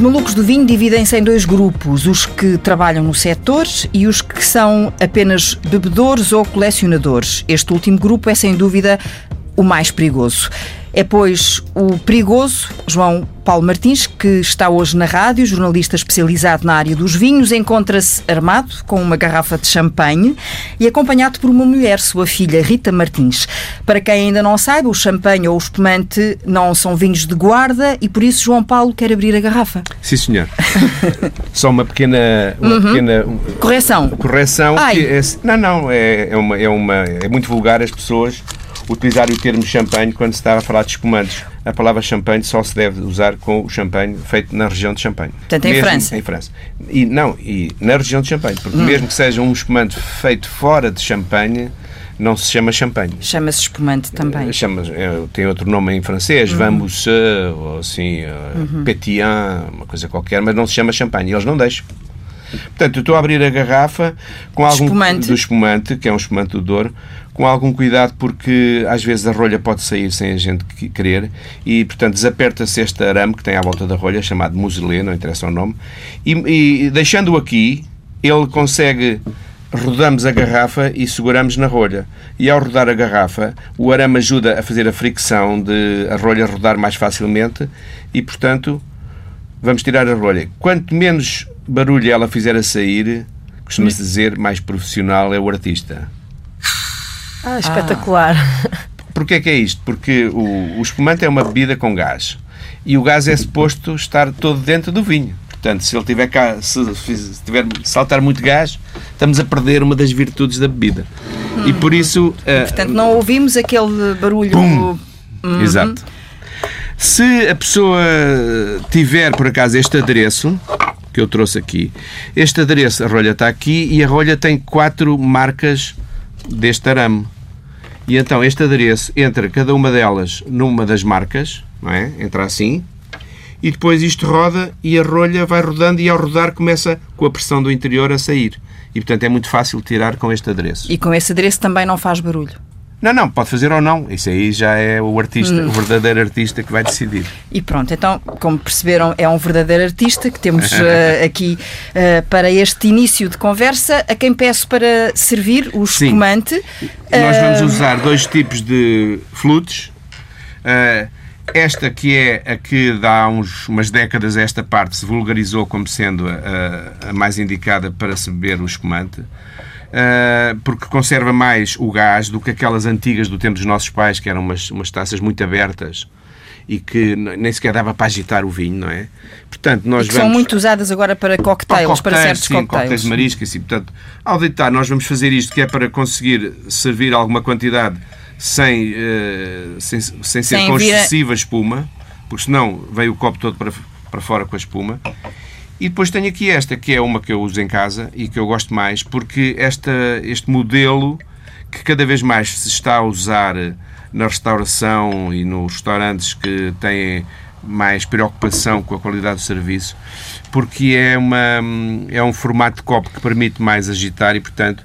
Os malucos do vinho dividem-se em dois grupos: os que trabalham no setor e os que são apenas bebedores ou colecionadores. Este último grupo é, sem dúvida, o mais perigoso. É, pois, o perigoso João Paulo Martins, que está hoje na rádio, jornalista especializado na área dos vinhos, encontra-se armado com uma garrafa de champanhe e acompanhado por uma mulher, sua filha Rita Martins. Para quem ainda não saiba, o champanhe ou o espumante não são vinhos de guarda e por isso João Paulo quer abrir a garrafa. Sim, senhor. Só uma pequena, uma uhum. pequena correção. Correção. É, não, não, é, é, uma, é, uma, é muito vulgar as pessoas utilizar o termo champanhe quando se está a falar de espumantes. A palavra champanhe só se deve usar com o champanhe feito na região de Champagne. Portanto, em França. Em França. E, não, e na região de Champagne. Porque hum. mesmo que seja um espumante feito fora de Champagne, não se chama champanhe. Chama-se espumante também. Eh, chama, é, tem outro nome em francês, uhum. Ou assim, eh, uhum. Pétillant, uma coisa qualquer, mas não se chama champanhe. Eles não deixam. Portanto, eu estou a abrir a garrafa com algum espumante. do espumante, que é um espumante do Douro, com algum cuidado porque às vezes a rolha pode sair sem a gente querer e, portanto, desaperta-se este arame que tem à volta da rolha, chamado muselê, não interessa o nome, e, e deixando-o aqui, ele consegue rodamos a garrafa e seguramos na rolha. E ao rodar a garrafa, o arame ajuda a fazer a fricção de a rolha rodar mais facilmente e, portanto, vamos tirar a rolha. Quanto menos barulho ela fizer a sair, costuma-se dizer, mais profissional é o artista. Ah, espetacular. Ah. Porquê é que é isto? Porque o, o espumante é uma bebida com gás. E o gás é suposto estar todo dentro do vinho. Portanto, se ele tiver cá, se, se tiver saltar muito gás, estamos a perder uma das virtudes da bebida. Hum. E por isso. Uh, portanto, não ouvimos aquele barulho. Pum. Uhum. Exato. Se a pessoa tiver, por acaso, este adereço, que eu trouxe aqui, este adereço, a rolha está aqui e a rolha tem quatro marcas deste arame. E então este adereço entra cada uma delas numa das marcas, não é? Entra assim, e depois isto roda e a rolha vai rodando e ao rodar começa com a pressão do interior a sair. E portanto é muito fácil tirar com este adereço. E com esse adereço também não faz barulho? Não, não, pode fazer ou não. Isso aí já é o artista, hum. o verdadeiro artista que vai decidir. E pronto, então, como perceberam, é um verdadeiro artista que temos uh, aqui uh, para este início de conversa, a quem peço para servir o espumante. Sim. Nós vamos usar dois tipos de flutes. esta que é a que dá uns, umas décadas esta parte se vulgarizou como sendo a, a mais indicada para se beber o espumante. Uh, porque conserva mais o gás do que aquelas antigas do tempo dos nossos pais, que eram umas, umas taças muito abertas e que nem sequer dava para agitar o vinho, não é? Portanto, nós vamos... São muito usadas agora para cocktails, para, para certos sim, cocktails. cocktails de marisco, assim. Portanto, ao deitar, nós vamos fazer isto que é para conseguir servir alguma quantidade sem, uh, sem, sem, sem ser com excessiva espuma, porque senão veio o copo todo para, para fora com a espuma. E depois tenho aqui esta, que é uma que eu uso em casa e que eu gosto mais, porque esta, este modelo que cada vez mais se está a usar na restauração e nos restaurantes que têm mais preocupação com a qualidade do serviço, porque é, uma, é um formato de copo que permite mais agitar e, portanto,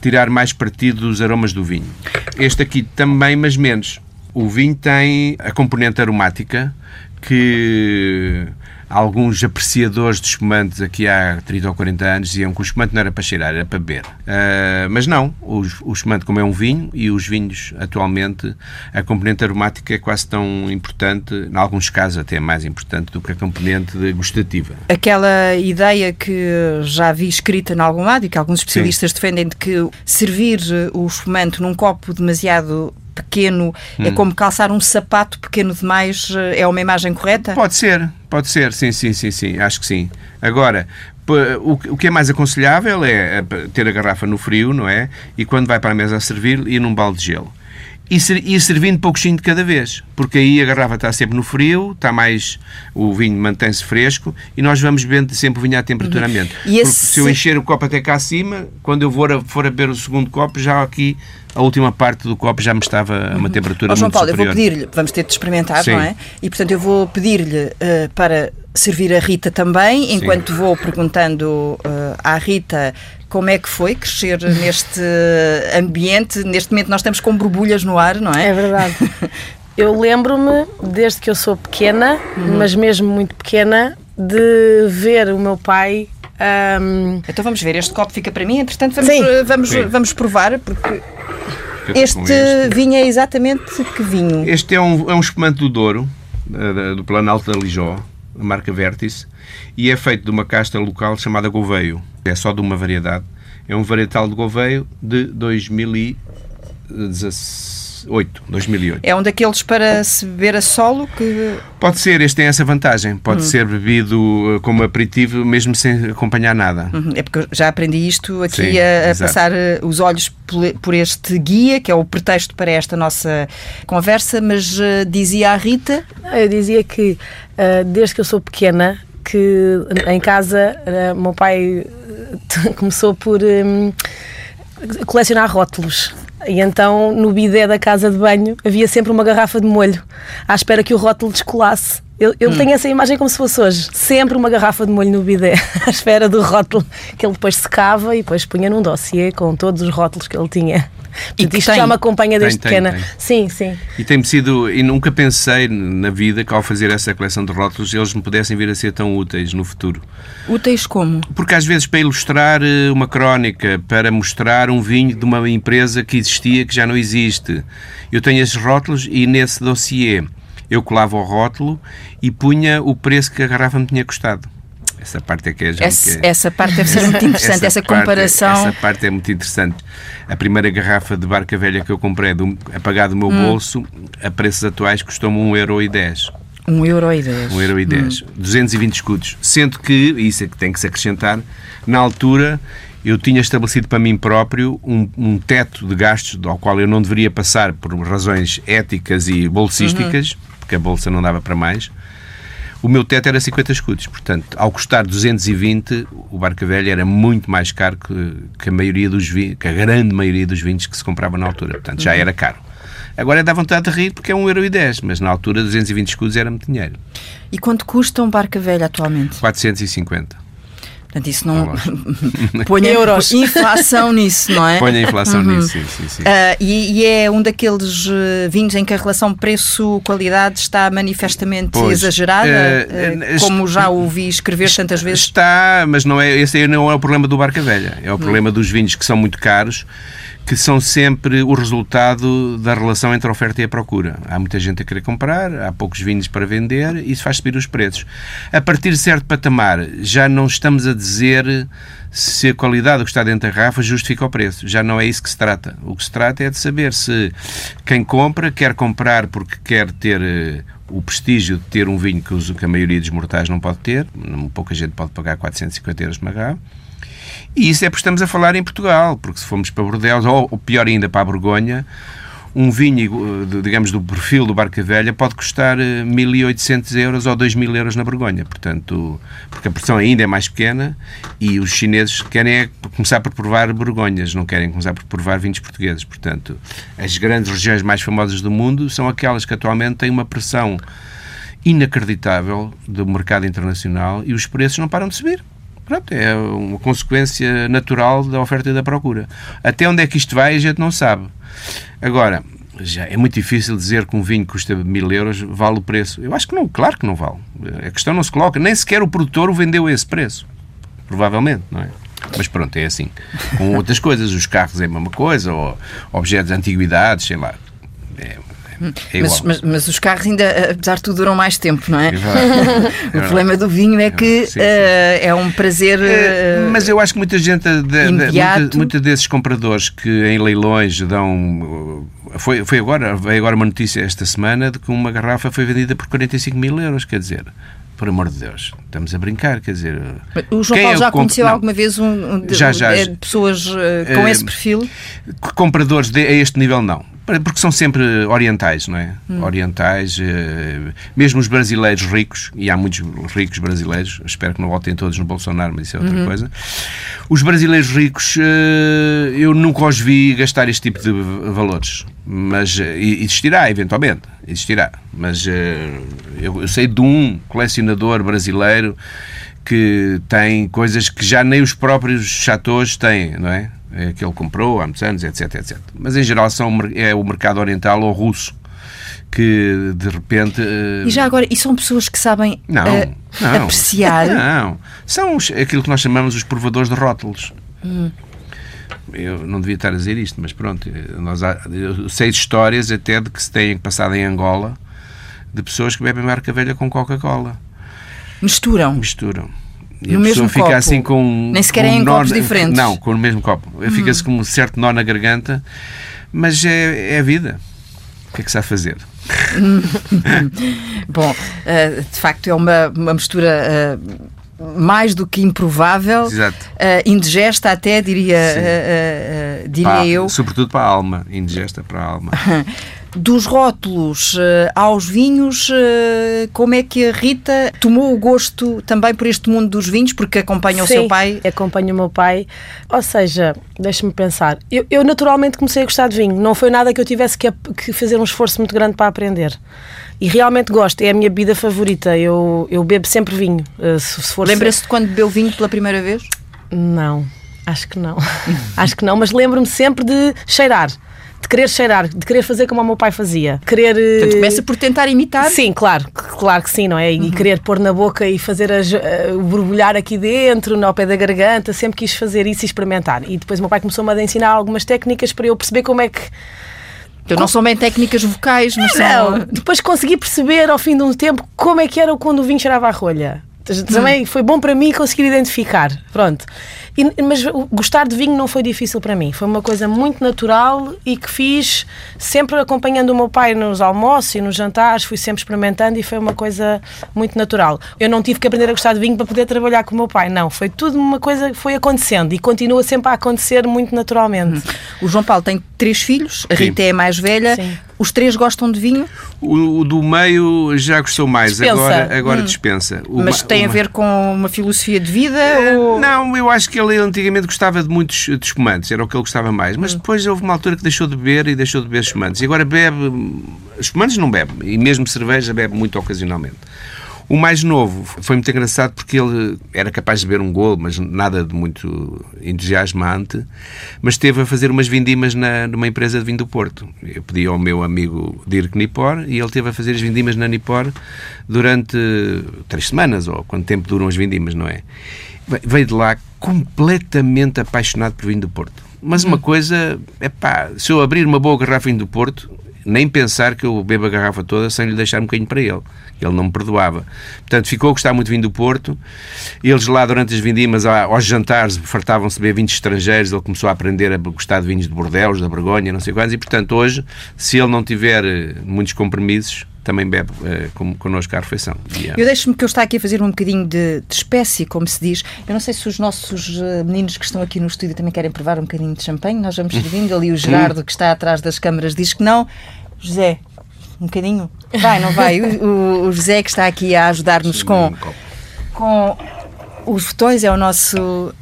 tirar mais partido dos aromas do vinho. Este aqui também, mas menos. O vinho tem a componente aromática que alguns apreciadores de espumantes aqui há 30 ou 40 anos diziam que o espumante não era para cheirar, era para beber. Uh, mas não, o, o espumante como é um vinho e os vinhos atualmente a componente aromática é quase tão importante, em alguns casos até mais importante do que a componente gustativa. Aquela ideia que já vi escrita em algum lado e que alguns especialistas Sim. defendem de que servir o espumante num copo demasiado pequeno é hum. é como calçar um sapato pequeno demais, é uma imagem correta? Pode ser, pode ser, sim, sim, sim, sim, acho que sim. Agora, o que é mais aconselhável é ter a garrafa no frio, não é? E quando vai para a mesa a servir, ir num balde de gelo e ir servindo pouquinho de cada vez, porque aí a garrafa está sempre no frio, está mais o vinho mantém-se fresco e nós vamos bebendo sempre o vinho à temperatura uhum. ambiente. Esse... se eu encher o copo até cá acima, quando eu for a, for a beber o segundo copo, já aqui a última parte do copo já me estava a uma uhum. temperatura oh, João Paulo, superior. eu vou pedir-lhe, vamos ter de experimentar, Sim. não é? E portanto eu vou pedir-lhe uh, para servir a Rita também, enquanto Sim. vou perguntando uh, à Rita como é que foi crescer neste ambiente? Neste momento nós estamos com borbulhas no ar, não é? É verdade. Eu lembro-me, desde que eu sou pequena, uhum. mas mesmo muito pequena, de ver o meu pai. Um... Então vamos ver, este copo fica para mim, entretanto vamos, Sim. vamos, Sim. vamos provar, porque este, este, vinho é exatamente que vinho? Este é um, é um espumante do Douro, do Planalto da Lijó, a marca Vértice, e é feito de uma casta local chamada Gouveio. É só de uma variedade. É um varietal de Gouveio de 2017 2008, 2008. É um daqueles para se beber a solo que... Pode ser, este tem essa vantagem. Pode uhum. ser bebido uh, como aperitivo mesmo sem acompanhar nada. Uhum. É porque eu já aprendi isto aqui Sim, a, a passar uh, os olhos por este guia, que é o pretexto para esta nossa conversa, mas uh, dizia a Rita... Eu dizia que uh, desde que eu sou pequena que em casa uh, meu pai começou por um, colecionar rótulos e então no bidé da casa de banho havia sempre uma garrafa de molho à espera que o rótulo descolasse. Ele, ele hum. tem essa imagem como se fosse hoje. Sempre uma garrafa de molho no bidé, à espera do rótulo, que ele depois secava e depois punha num dossiê com todos os rótulos que ele tinha. E que isto tem. já me acompanha desde tem, pequena. Tem, tem. Sim, sim. E tem sido, e nunca pensei na vida que ao fazer essa coleção de rótulos eles me pudessem vir a ser tão úteis no futuro. Úteis como? Porque às vezes para ilustrar eh, uma crónica, para mostrar um vinho de uma empresa que existia que já não existe. Eu tenho esses rótulos e nesse dossiê eu colava o rótulo e punha o preço que a garrafa me tinha custado. Essa parte é que é, essa, que é... essa parte deve ser muito interessante, essa, essa comparação. Parte, essa parte é muito interessante. A primeira garrafa de barca velha que eu comprei, do, a pagar do meu hum. bolso, a preços atuais, custou-me 1,10€. 1 euro e 10. 1 euro e 10. Hum. 220 escudos. Sendo que, isso é que tem que se acrescentar, na altura eu tinha estabelecido para mim próprio um, um teto de gastos ao qual eu não deveria passar por razões éticas e bolsísticas, uhum. Porque a bolsa não dava para mais o meu teto era 50 escudos. Portanto, ao custar 220, o Barca Velha era muito mais caro que, que a maioria dos vinhos, que a grande maioria dos vinhos que se comprava na altura. Portanto, já era caro. Agora dá vontade de rir porque é 1,10€, mas na altura 220 escudos era muito dinheiro. E quanto custa um Barca Velha atualmente? 450. Portanto, isso não. Ponha euros. inflação nisso, não é? Ponha inflação uhum. nisso, sim, sim. sim. Uh, e, e, é um daqueles uh, vinhos em que a relação preço-qualidade está manifestamente pois, exagerada, uh, como já ouvi escrever tantas vezes. Está, mas não é, esse não é o problema do Barca Velha. É o uhum. problema dos vinhos que são muito caros que são sempre o resultado da relação entre a oferta e a procura. Há muita gente a querer comprar, há poucos vinhos para vender e isso faz subir os preços. A partir de certo patamar, já não estamos a dizer se a qualidade do que está dentro da garrafa justifica o preço. Já não é isso que se trata. O que se trata é de saber se quem compra quer comprar porque quer ter eh, o prestígio de ter um vinho que a maioria dos mortais não pode ter, pouca gente pode pagar 450 euros uma garrafa, e isso é porque estamos a falar em Portugal, porque se formos para Bordeaux, ou pior ainda para a Borgonha, um vinho, digamos, do perfil do Barca Velha pode custar 1.800 eh, euros ou 2.000 euros na Borgonha. Portanto, porque a pressão ainda é mais pequena e os chineses querem é começar por provar Borgonhas, não querem começar por provar vinhos portugueses. Portanto, as grandes regiões mais famosas do mundo são aquelas que atualmente têm uma pressão inacreditável do mercado internacional e os preços não param de subir. Pronto, é uma consequência natural da oferta e da procura. Até onde é que isto vai, a gente não sabe. Agora, já é muito difícil dizer que um vinho que custa mil euros vale o preço. Eu acho que não, claro que não vale. A questão não se coloca, nem sequer o produtor o vendeu a esse preço. Provavelmente, não é? Mas pronto, é assim. Com outras coisas, os carros é a mesma coisa, ou objetos de antiguidades, sei lá. É, é mas, mas, mas, os carros ainda, apesar de tudo, duram mais tempo, não é? é o problema do vinho é que sim, sim. Uh, é um prazer. Uh, mas eu acho que muita gente, de, muita, desses compradores que em leilões dão. Foi, foi agora, veio agora uma notícia esta semana de que uma garrafa foi vendida por 45 mil euros, quer dizer por amor de Deus, estamos a brincar, quer dizer... O João Paulo é já conheceu não. alguma vez um, de, já, já, de pessoas com esse perfil? Compradores de, a este nível, não porque são sempre orientais, não é? Hum. Orientais, eh, mesmo os brasileiros ricos, e há muitos ricos brasileiros, espero que não votem todos no Bolsonaro, mas isso é outra uhum. coisa. Os brasileiros ricos, eh, eu nunca os vi gastar este tipo de valores, mas eh, existirá, eventualmente, existirá. Mas eu, eu sei de um colecionador brasileiro que tem coisas que já nem os próprios chateaus têm, não é? É, que ele comprou há muitos anos, etc, etc. Mas em geral são, é o mercado oriental ou russo que de repente. Uh... E já agora, e são pessoas que sabem não, uh, não, apreciar? Não, são os, aquilo que nós chamamos os provadores de rótulos. Hum. Eu não devia estar a dizer isto, mas pronto, nós há, eu sei histórias até de que se têm passado em Angola de pessoas que bebem marca velha com Coca-Cola. Misturam? Misturam. E no a pessoa fica copo. assim com. Nem sequer é em copos diferentes. Não, com o mesmo copo. Hum. Fica-se com um certo nó na garganta, mas é, é a vida. O que é que se há a fazer? Bom, uh, de facto é uma, uma mistura. Uh, mais do que improvável, uh, indigesta até, diria, diria eu. Sobretudo para a alma, indigesta para a alma. Dos rótulos uh, aos vinhos, uh, como é que a Rita tomou o gosto também por este mundo dos vinhos, porque acompanha Sim, o seu pai? acompanha o meu pai. Ou seja, deixa-me pensar, eu, eu, naturalmente comecei a gostar de vinho, não foi nada que eu tivesse que, que, fazer um esforço muito grande para aprender. E realmente gosto, é a minha bebida favorita, eu, eu bebo sempre vinho. Uh, se, se Lembra-se de quando bebeu vinho pela primeira vez? Não, acho que não. acho que não, mas lembro-me sempre de cheirar de querer cheirar, de querer fazer como o meu pai fazia. Querer. Portanto, começa por tentar imitar. Sim, claro, claro que sim, não é? E uhum. querer pôr na boca e fazer as, uh, borbulhar aqui dentro, no pé da garganta, sempre quis fazer isso e experimentar. E depois o meu pai começou-me a ensinar algumas técnicas para eu perceber como é que. Eu não são bem técnicas vocais, mas não. São... Depois consegui perceber ao fim de um tempo como é que era quando o vinho cheirava a rolha. Também foi bom para mim conseguir identificar. Pronto. E, mas gostar de vinho não foi difícil para mim. Foi uma coisa muito natural e que fiz sempre acompanhando o meu pai nos almoços e nos jantares. Fui sempre experimentando e foi uma coisa muito natural. Eu não tive que aprender a gostar de vinho para poder trabalhar com o meu pai. Não. Foi tudo uma coisa que foi acontecendo e continua sempre a acontecer muito naturalmente. Hum. O João Paulo tem três filhos. A Rita Sim. é a mais velha. Sim. Os três gostam de vinho? O, o do meio já gostou mais, dispensa. agora, agora hum. dispensa. O Mas tem uma... a ver com uma filosofia de vida? Ou... Não, eu acho que ele antigamente gostava de muitos de espumantes, era o que ele gostava mais. Mas hum. depois houve uma altura que deixou de beber e deixou de beber espumantes. E agora bebe. Espumantes não bebe, e mesmo cerveja bebe muito ocasionalmente. O mais novo foi muito engraçado porque ele era capaz de ver um gol, mas nada de muito entusiasmante, mas esteve a fazer umas vindimas na, numa empresa de vinho do Porto. Eu pedi ao meu amigo Dirk Nipor e ele esteve a fazer as vindimas na Nipor durante três semanas, ou quanto tempo duram as vindimas, não é? Veio de lá completamente apaixonado por vinho do Porto. Mas uma hum. coisa, é pá, se eu abrir uma boa garrafa de vinho do Porto, nem pensar que eu bebo a garrafa toda sem lhe deixar um bocadinho para ele. Ele não me perdoava. Portanto, ficou a gostar muito de vinho do Porto. Eles lá, durante as vindimas, aos jantares, fartavam-se de beber vinhos estrangeiros. Ele começou a aprender a gostar de vinhos de Bordeaux, da Borgonha, não sei quantos. E, portanto, hoje, se ele não tiver eh, muitos compromissos, também bebe uh, connosco à refeição. Eu deixo-me que eu estou aqui a fazer um bocadinho de, de, espécie, como se diz. Eu não sei se os nossos uh, meninos que estão aqui no estúdio também querem provar um bocadinho de champanhe. Nós vamos servindo. Ali o Gerardo, que está atrás das câmaras, diz que não. José, um bocadinho? Vai, não vai? O, o José que está aqui a ajudar-nos com, com os botões, é o nosso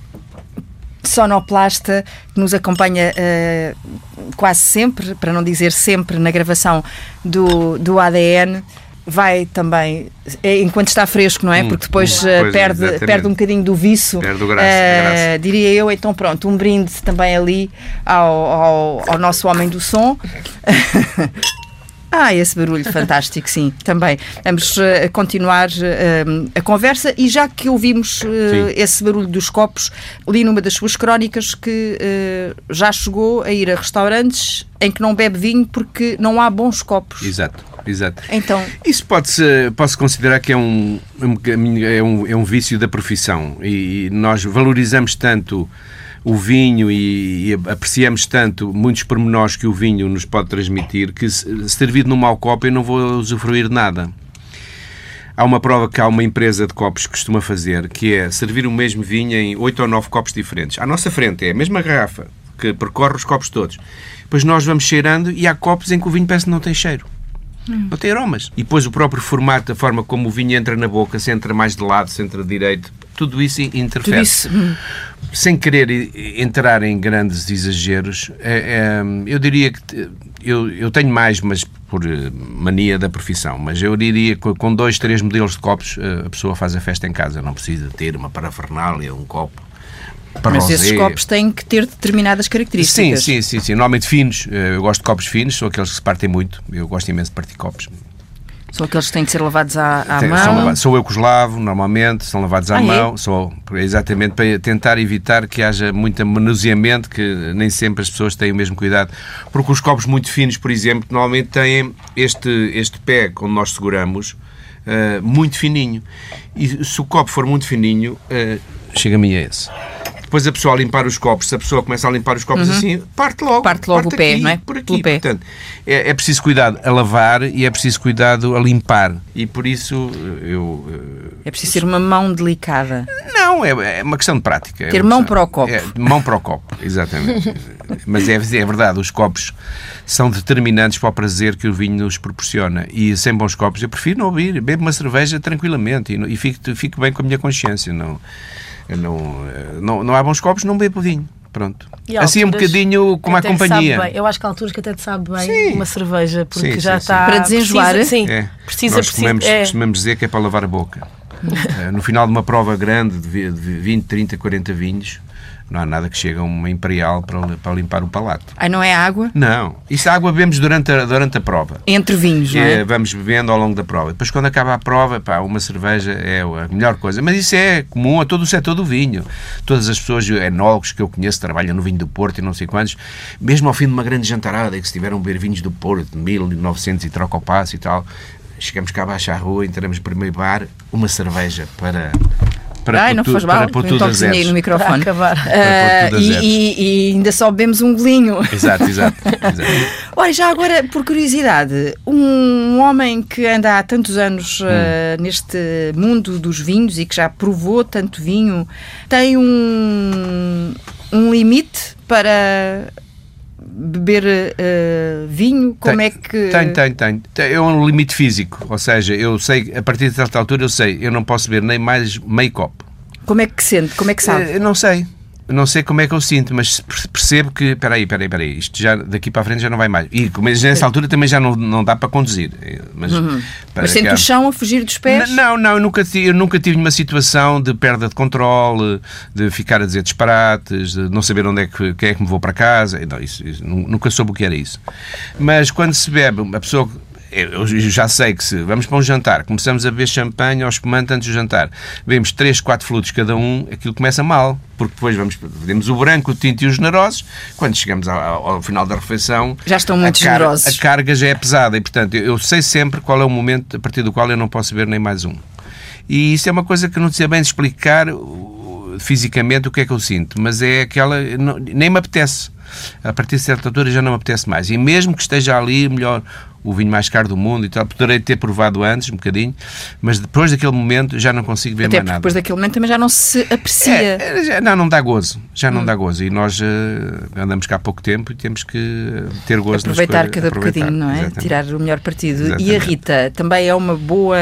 sonoplasta que nos acompanha uh, quase sempre, para não dizer sempre, na gravação do, do ADN. Vai também, é, enquanto está fresco, não é? Hum, Porque depois uh, perde, perde um bocadinho do viço. Perde o graça, uh, graça. Diria eu, então pronto, um brinde também ali ao, ao, ao nosso homem do som. Ah, esse barulho fantástico, sim, também. Vamos uh, continuar uh, a conversa e já que ouvimos uh, esse barulho dos copos, li numa das suas crónicas que já chegou a ir a restaurantes em que não bebe vinho porque não há bons copos. Exato. Exato. Então, Isso pode-se pode considerar que é um, é, um, é um vício da profissão e nós valorizamos tanto o vinho e, e, apreciamos tanto muitos pormenores que o vinho nos pode transmitir que, servido num mau copo, eu não vou usufruir de nada. Há uma prova que há uma empresa de copos que costuma fazer, que é servir o mesmo vinho em oito ou nove copos diferentes. À nossa frente é a mesma garrafa que percorre os copos todos. Depois nós vamos cheirando e há copos em que o vinho parece que não tem cheiro. Hum. Não tem aromas. E depois o próprio formato, a forma como o vinho entra na boca, se entra mais de lado, se entra de direito, tudo isso interfere. Tudo isso. Hum. Sem querer entrar em grandes exageros, é, é, eu diria que eu, eu tenho mais, mas por eh, mania da profissão, mas eu diria que com dois, três modelos de copos eh, a pessoa faz a festa em casa, não precisa ter uma parafernália, um copo. Mas rosé. esses copos têm que ter determinadas características. Sim, sim, sim, sim. Normalmente finos. Eh, eu gosto de copos finos, são aqueles que se partem muito. Eu gosto imenso de partir copos. São aqueles que têm que ser lavados à, à Tem- mão. são lava- sou eu que os lavo, normalmente, são lavados à Ah, é? mão. Sou, exatamente para tentar evitar que haja muito manuseamento, que nem sempre as pessoas têm o mesmo cuidado. Porque os copos muito finos, por exemplo, normalmente têm este, este pé onde nós seguramos eh, muito fininho. E se o copo for muito fininho, eh, chega-me a esse. Depois a pessoa a limpar os copos, se a pessoa começa a limpar os copos assim, parte logo. Uhum. Parte logo o pé, aqui, não é? Por aqui. Pé. Portanto, é, é preciso cuidado a lavar e é preciso cuidado a limpar. E por isso eu. eh, É preciso ser uma mão delicada. Não, é, é uma questão de prática. É Ter uma mão questão- para o copo. É, mão para o copo, exatamente. Mas é, é verdade, os copos são determinantes para o prazer que o vinho nos proporciona. E sem bons copos, eu prefiro não beber. Bebo uma cerveja tranquilamente e, e fico, fico bem com a minha consciência. Não, eu não, eh, não, não há bons copos, não bebo vinho. Pronto. E Assim um bocadinho como a companhia. bem. Eu acho que há alturas que até te sabe bem Sim. uma cerveja, porque Sim, já sim, sim. está. Para desenjoar, Precisa, sim, É. precisa, Nós precisa. costumamos, é. costumamos dizer que é para lavar a boca. Eh, no final de uma prova grande de 20, 30, 40 vinhos, não há nada que chegue a uma imperial para, para limpar o palato. Ai, não é água? Não. Isso a água bebemos durante a, durante a prova. Entre vinhos, não É, é? vamos bebendo ao longo da prova. Depois, quando acaba a prova, pá, uma cerveja é a melhor coisa. Mas isso é comum a todo o setor do vinho. Todas as pessoas, enólogos que eu conheço, trabalham no vinho do Porto e não sei quantos, mesmo ao fim de uma grande jantarada, que se tiveram a beber vinhos do Porto, de 1900 e troca ao passo e tal, chegamos cá abaixo à rua, entramos no primeiro bar, uma cerveja para. Para Ai, não tu- faz mal. para pôr um tudo a zeros. no microfone. Para acabar. A e, e- e ainda só bebemos um golinho. Exato, exato. exato. Olha, já agora, por curiosidade, um homem que anda há tantos anos Hum. neste mundo dos vinhos e que já provou tanto vinho, tem um, um limite para beber ah, vinho? Como Tem- é que. Tenho, tenho. Tem- É um limite físico. Ou seja, eu sei, a partir de certa altura, eu sei, eu não posso beber nem mais meio copo. Como é que sente? Como é que sabe? Eh, Eu não sei. Não sei como é que eu sinto, mas per- percebo que, espera aí, espera aí, espera aí, isto já, daqui para a frente já não vai mais. E mas nessa altura também já não, não dá para conduzir. Eh, Mas, Uhum. Mas sente o chão a fugir dos pés? Não, não, eu nunca, eu nunca tive uma situação de perda de controle, de ficar a dizer disparates, de não saber onde é que, quem é que me vou para casa. Não, isso, isso, nu- nunca soube o que era isso. Mas quando se bebe, a pessoa. Eu já sei que se vamos para um jantar, começamos a beber champanhe ao espumante antes do jantar, bebemos 3, 4 flutos cada um, aquilo começa mal, porque depois vamos, bebemos o branco, o tinto e os generosos, quando chegamos ao, ao- final da refeição, Já estão a muito car- generosos. A carga já é pesada e, portanto, eu, eu sei sempre qual é o momento a partir do qual eu não posso beber nem mais um. E isso é uma coisa que não sei bem explicar fisicamente o que é que eu sinto, mas é aquela. não- nem me apetece. A partir de certa altura já não me apetece mais. E mesmo que esteja ali, melhor, o vinho mais caro do mundo e tal, poderei ter provado antes, um bocadinho, mas depois daquele momento já não consigo ver Até mais porque nada. depois daquele momento também já não se aprecia. É, é, já- não, não dá gozo. Já Hum. não dá gozo. E nós eh, andamos cá há pouco tempo e temos que eh, ter gozo Aproveitar cada Aproveitar, bocadinho, não é? exatamente. Tirar o melhor partido. E a Exatamente. Rita também é uma boa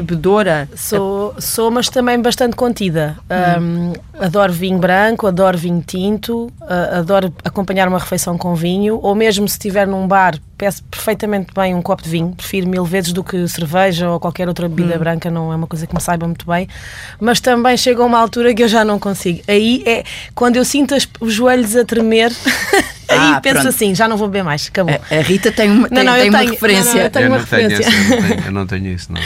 bebedora. Sou, sou, mas também bastante contida. Hum. Um, adoro vinho branco, adoro vinho tinto, uh, adoro acompanhar uma refeição com vinho, ou mesmo se estiver num bar, peço perfeitamente bem um copo de vinho. Prefiro mil vezes do que cerveja ou qualquer outra bebida Hum. branca, não é uma coisa que me saiba muito bem. Mas também chega a uma altura que eu já não consigo. Aí é quando eu sinto as- os joelhos a tremer, aí Ah, penso pronto. assim: já não vou beber mais, acabou. A, a Rita tem uma, tem, Não, não, tem eu uma tenho- referência. não, eu tenho eu uma não tenho referência. esse, eu, não tenho, eu não tenho isso, não.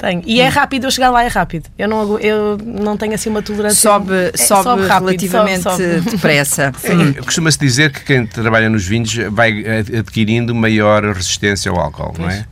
Tenho. E é rápido, eu chegar lá é rápido. Eu não, eu não tenho assim uma tolerância. Sobe, É, sobe, rápido, relativamente sobe, sobe. depressa. É, Costuma-se dizer que quem trabalha nos vinhos vai ad- adquirindo maior resistência ao álcool, não é?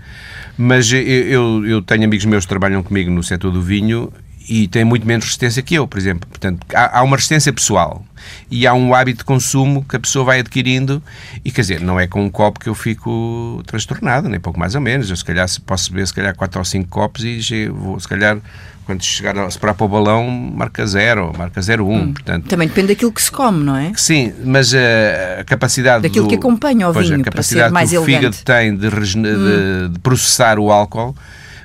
Mas eu, eu, eu tenho amigos meus que trabalham comigo no setor do vinho e têm muito menos resistência que eu, por exemplo. Portanto, há, há uma resistência pessoal e há um hábito de consumo que a pessoa vai adquirindo e, quer dizer, não é com um copo que eu fico transtornado, nem pouco mais ou menos. Eu, se calhar, posso beber, se calhar, 4 ou 5 copos e vou, se calhar, quando chegar a separar para o balão, marca 0, marca 0,1. Um, portanto, Também depende daquilo que se come, não é? Sim, mas a, a capacidade Daquilo do- que acompanha o pois, vinho, a para capacidade que o fígado elegante. Hum. tem de, de- de processar o álcool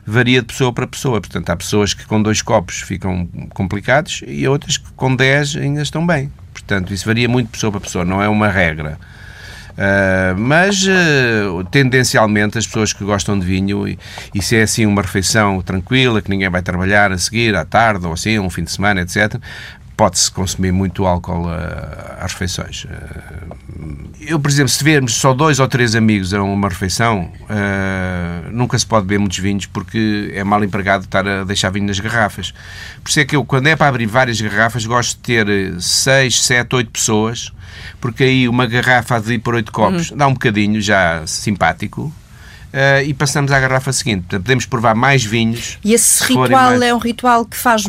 varia de pessoa para pessoa. Portanto, há pessoas que com dois copos ficam complicados e outras que com 10 ainda estão bem. Portanto, isso varia muito de pessoa para pessoa, não é uma regra. Uh, mas uh, tendencialmente as pessoas que gostam de vinho e, e se é assim uma refeição tranquila que ninguém vai trabalhar a seguir à tarde ou assim um fim de semana etc pode-se consumir muito álcool às refeições. Eu, por exemplo, se tivermos só dois ou três amigos a uma refeição, nunca se pode beber muitos vinhos porque é mal empregado estar a deixar vinho nas garrafas. Por isso é que eu, quando é para abrir várias garrafas, gosto de ter seis, sete, oito pessoas, porque aí uma garrafa de por oito copos uhum. dá um bocadinho já simpático uh, e passamos à garrafa seguinte. Portanto, podemos provar mais vinhos. E esse ritual mais... é um ritual que faz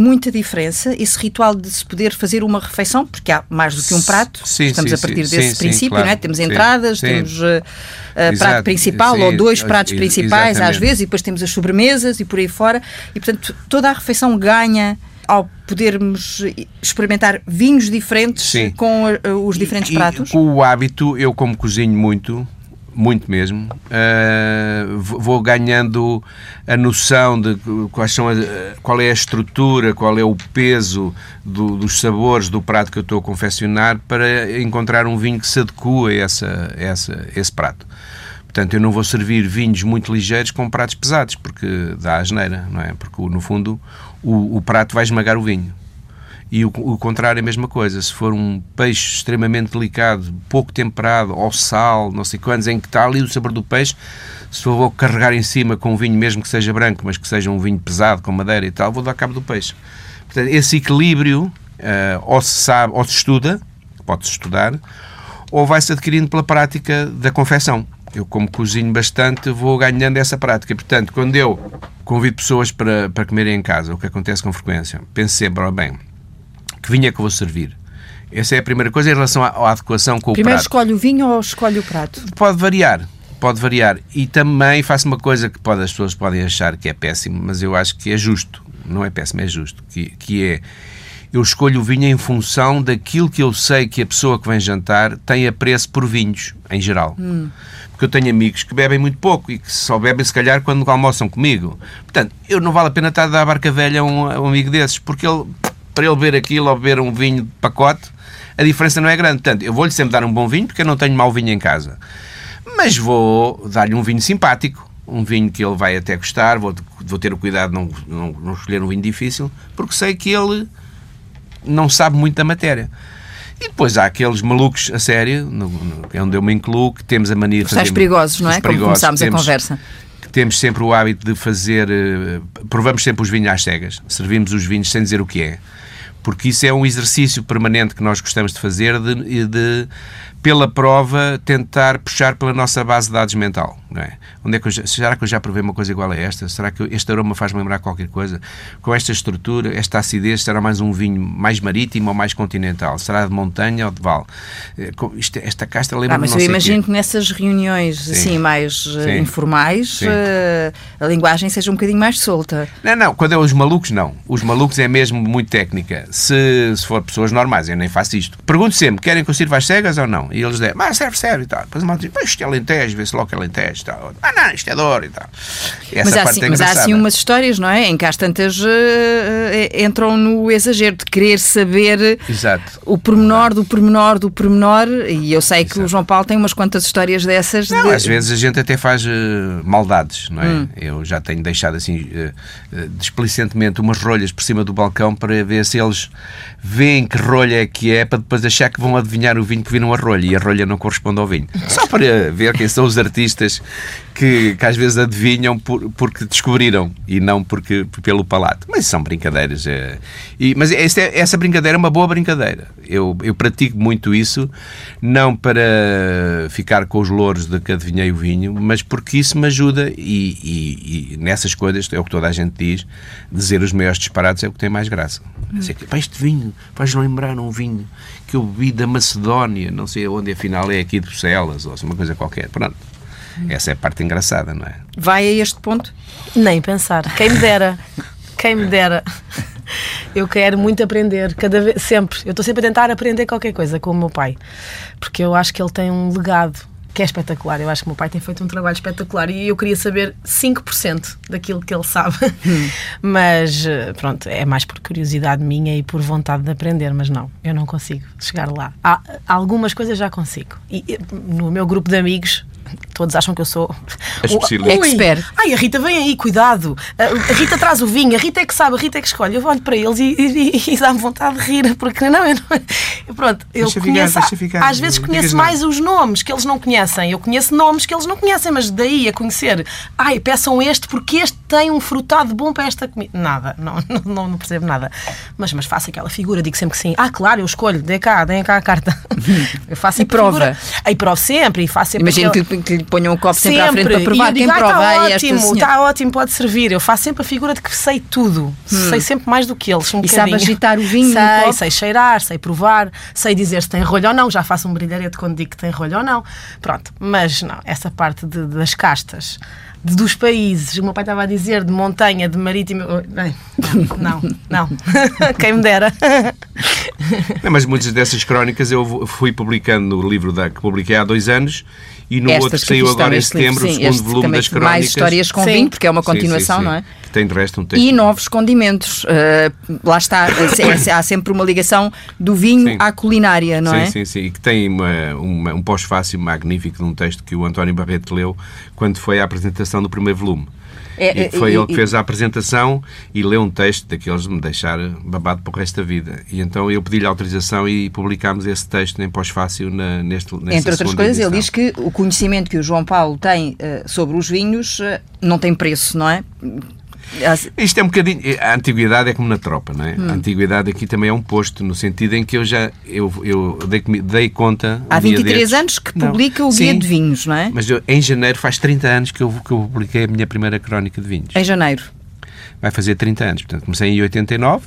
muita diferença esse ritual de se poder fazer uma refeição, porque há mais do que um prato, sim, estamos sim, a partir sim, desse princípio, claro. não é? temos entradas, temos uh, uh, prato principal ou dois pratos principais Exatamente. às vezes, e depois temos as sobremesas e por aí fora, e portanto toda a refeição ganha ao podermos experimentar vinhos diferentes com uh, os diferentes e, pratos? E, com o hábito, eu como cozinho muito, muito mesmo, uh, vou ganhando a noção de quais são a, qual é a estrutura, qual é o peso do, dos sabores do prato que eu estou a confeccionar para encontrar um vinho que se adequa a essa, essa, esse prato. Portanto, eu não vou servir vinhos muito ligeiros com pratos pesados, porque dá asneira, não é? Porque, no fundo, o, o prato vai esmagar o vinho. E o, o, contrário é a mesma coisa. Se for um peixe extremamente delicado, pouco temperado, ao sal, não sei quantos, em que está ali o sabor do peixe, se eu vou carregar em cima com um vinho, mesmo que seja branco, mas que seja um vinho pesado, com madeira e tal, vou dar cabo do peixe. Portanto, esse equilíbrio uh, ou se sabe, ou se estuda, pode-se estudar, ou vai-se adquirindo pela prática da confecção. Eu, como cozinho bastante, vou ganhando essa prática. Portanto, quando eu convido pessoas para, para comerem em casa, o que acontece com frequência, sempre, oh, bem, que vinho é que eu vou servir? Essa é a primeira coisa em relação à, à adequação com Primeiro o prato. Primeiro escolhe o vinho ou escolhe o prato? Pode variar. Pode variar. E também faço uma coisa que pode, as pessoas podem achar que é péssimo, mas eu acho que é justo. Não é péssimo, é justo. Que, que é eu escolho o vinho em função daquilo que eu sei que a pessoa que vem jantar tem apreço por vinhos, em geral. Hum. Porque eu tenho amigos que bebem muito pouco e que só bebem, se calhar, quando almoçam comigo. Portanto, eu não vale a pena estar a dar a barca velha a um, a um amigo desses, porque ele para ele beber aquilo ou beber um vinho de pacote, a diferença não é grande. Portanto, eu vou-lhe sempre dar um bom vinho porque eu não tenho mau vinho em casa. Mas vou dar-lhe um vinho simpático, um vinho que ele vai até gostar, vou, vou ter o cuidado de não, não, não escolher um vinho difícil, porque sei que ele não sabe muito da matéria. E depois há aqueles malucos a sério, no, no, é onde eu me incluo, que temos a mania de fazer. Os perigosos, não é? Como começámos temos, a conversa. Que temos sempre o hábito de fazer. Uh, provamos sempre os vinhos às cegas. Servimos os vinhos sem dizer o que é porque isso é um exercício permanente que nós gostamos de fazer de, de pela prova, tentar puxar pela nossa base de dados mental. Não é? Onde é que já, será que eu já provei uma coisa igual a esta? Será que este aroma faz-me lembrar qualquer coisa? Com esta estrutura, esta acidez, será mais um vinho mais marítimo ou mais continental? Será de montanha ou de vale? Eh, isto, esta casta lembra-me ah, Mas eu imagino que nessas reuniões Sim. assim mais eh, Sim. informais uh, a linguagem seja um bocadinho mais solta. Não, não. Quando é os malucos, não. Os malucos é mesmo muito técnica. Se, se for pessoas normais, eu nem faço isto. Pergunto sempre, querem que eu sirva as cegas ou não? E eles dizem, mas serve, serve e tal. Depois a malta diz, isto é lentejo, vê-se logo que é lentejo e tal. Ah, não, isto é dor e tal. E mas há, assim, é mas há assim umas histórias, não é? Em que às tantas uh, entram no exagero de querer saber Exato. o pormenor do pormenor do pormenor. E eu sei que Exato. o João Paulo tem umas quantas histórias dessas. Não, de... Às vezes a gente até faz uh, maldades, não é? Hum. Eu já tenho deixado assim uh, displicentemente umas rolhas por cima do balcão para ver se eles veem que rolha é que é, para depois achar que vão adivinhar o vinho que viram a rolha e a rolha não corresponde ao vinho. Só para ver quem são os artistas que, que às vezes adivinham por, porque descobriram e não porque pelo palato. Mas são brincadeiras. É, e, mas essa, essa brincadeira é uma boa brincadeira. Eu, eu pratico muito isso, não para ficar com os louros de que adivinhei o vinho, mas porque isso me ajuda e, e, e nessas coisas, é o que toda a gente diz, dizer os maiores disparados é o que tem mais graça. Hum. Assim, este vinho faz lembrar um vinho que eu bebi da Macedónia, não sei onde afinal é aqui de Bruxelas, ou uma coisa qualquer. Pronto. Essa é a parte engraçada, não é? Vai a este ponto? Nem pensar. Quem me dera. Quem me dera. Eu quero muito aprender, cada vez, sempre. Eu estou sempre a tentar aprender qualquer coisa com o meu pai, porque eu acho que ele tem um legado que é espetacular. Eu acho que o meu pai tem feito um trabalho espetacular e eu queria saber 5% daquilo que ele sabe. Hum. Mas eh, pronto, é mais por curiosidade minha e por vontade de aprender, mas não, eu não consigo chegar lá. Há, algumas coisas já consigo. E no meu grupo de amigos todos acham que eu sou o expert. Ai, a Rita vem aí, cuidado. A Rita traz o vinho, a Rita é que sabe, a Rita é que escolhe. Eu olho para eles e, e, e dá-me vontade de rir, porque não, eu não. Pronto, eu deixa conheço. Ficar, ficar, às vezes conheço mais os nomes que eles não conhecem. Eu conheço nomes que eles não conhecem, mas daí a conhecer, ai, peçam este porque este tem um frutado bom para esta comida. Nada, não, não, não percebo nada. Mas, mas faço aquela figura, digo sempre que sim. Ah, claro, eu escolho, dê cá, dê cá a carta. Eu faço e prova. Aí provo sempre e faço sempre. Imagino que, que ponham um copo sempre, sempre à frente para provar. Quem digo, prova ah, está ótimo, está ótimo, pode servir. Eu faço sempre a figura de que sei tudo. Hum. Sei sempre mais do que eles. Um e sabe agitar o vinho sei, sei cheirar, sei provar, sei dizer se tem rolho ou não. Já faço um brilharete quando digo que tem rolho ou não. Pronto, mas não, essa parte de, das castas dos países, o meu pai estava a dizer, de montanha, de marítimo. Não, não, não. Quem me dera. Não, mas muitas dessas crónicas eu fui publicando no livro da, que publiquei há dois anos e no Estas outro que saiu agora em setembro, livro, sim, o segundo volume das crónicas. Mais histórias com sim. vinho, porque é uma continuação, sim, sim, não é? Que tem de resto um texto. E novos condimentos. Uh, lá está, é, há sempre uma ligação do vinho à culinária, não sim, é? Sim, sim, e que tem uma, uma, um pós-fácil magnífico de um texto que o António Barreto leu quando foi à apresentação do primeiro volume. É, e foi e, ele que fez a apresentação e leu um texto daqueles de me deixar babado para o resto da vida. E então eu pedi-lhe autorização e publicámos esse texto em pós-fácil neste Entre outras coisas, edição. ele diz que o conhecimento que o João Paulo tem uh, sobre os vinhos uh, não tem preço, não é? Isto é um bocadinho. A antiguidade é como na tropa, não é? Hum. A antiguidade aqui também é um posto, no sentido em que eu já eu, eu dei, dei conta. Há 23 destes, anos que publica não. o Guia Sim, de Vinhos, não é? Mas eu, em janeiro faz 30 anos que eu, que eu publiquei a minha primeira crónica de vinhos. Em janeiro? Vai fazer 30 anos. Portanto, comecei em 89,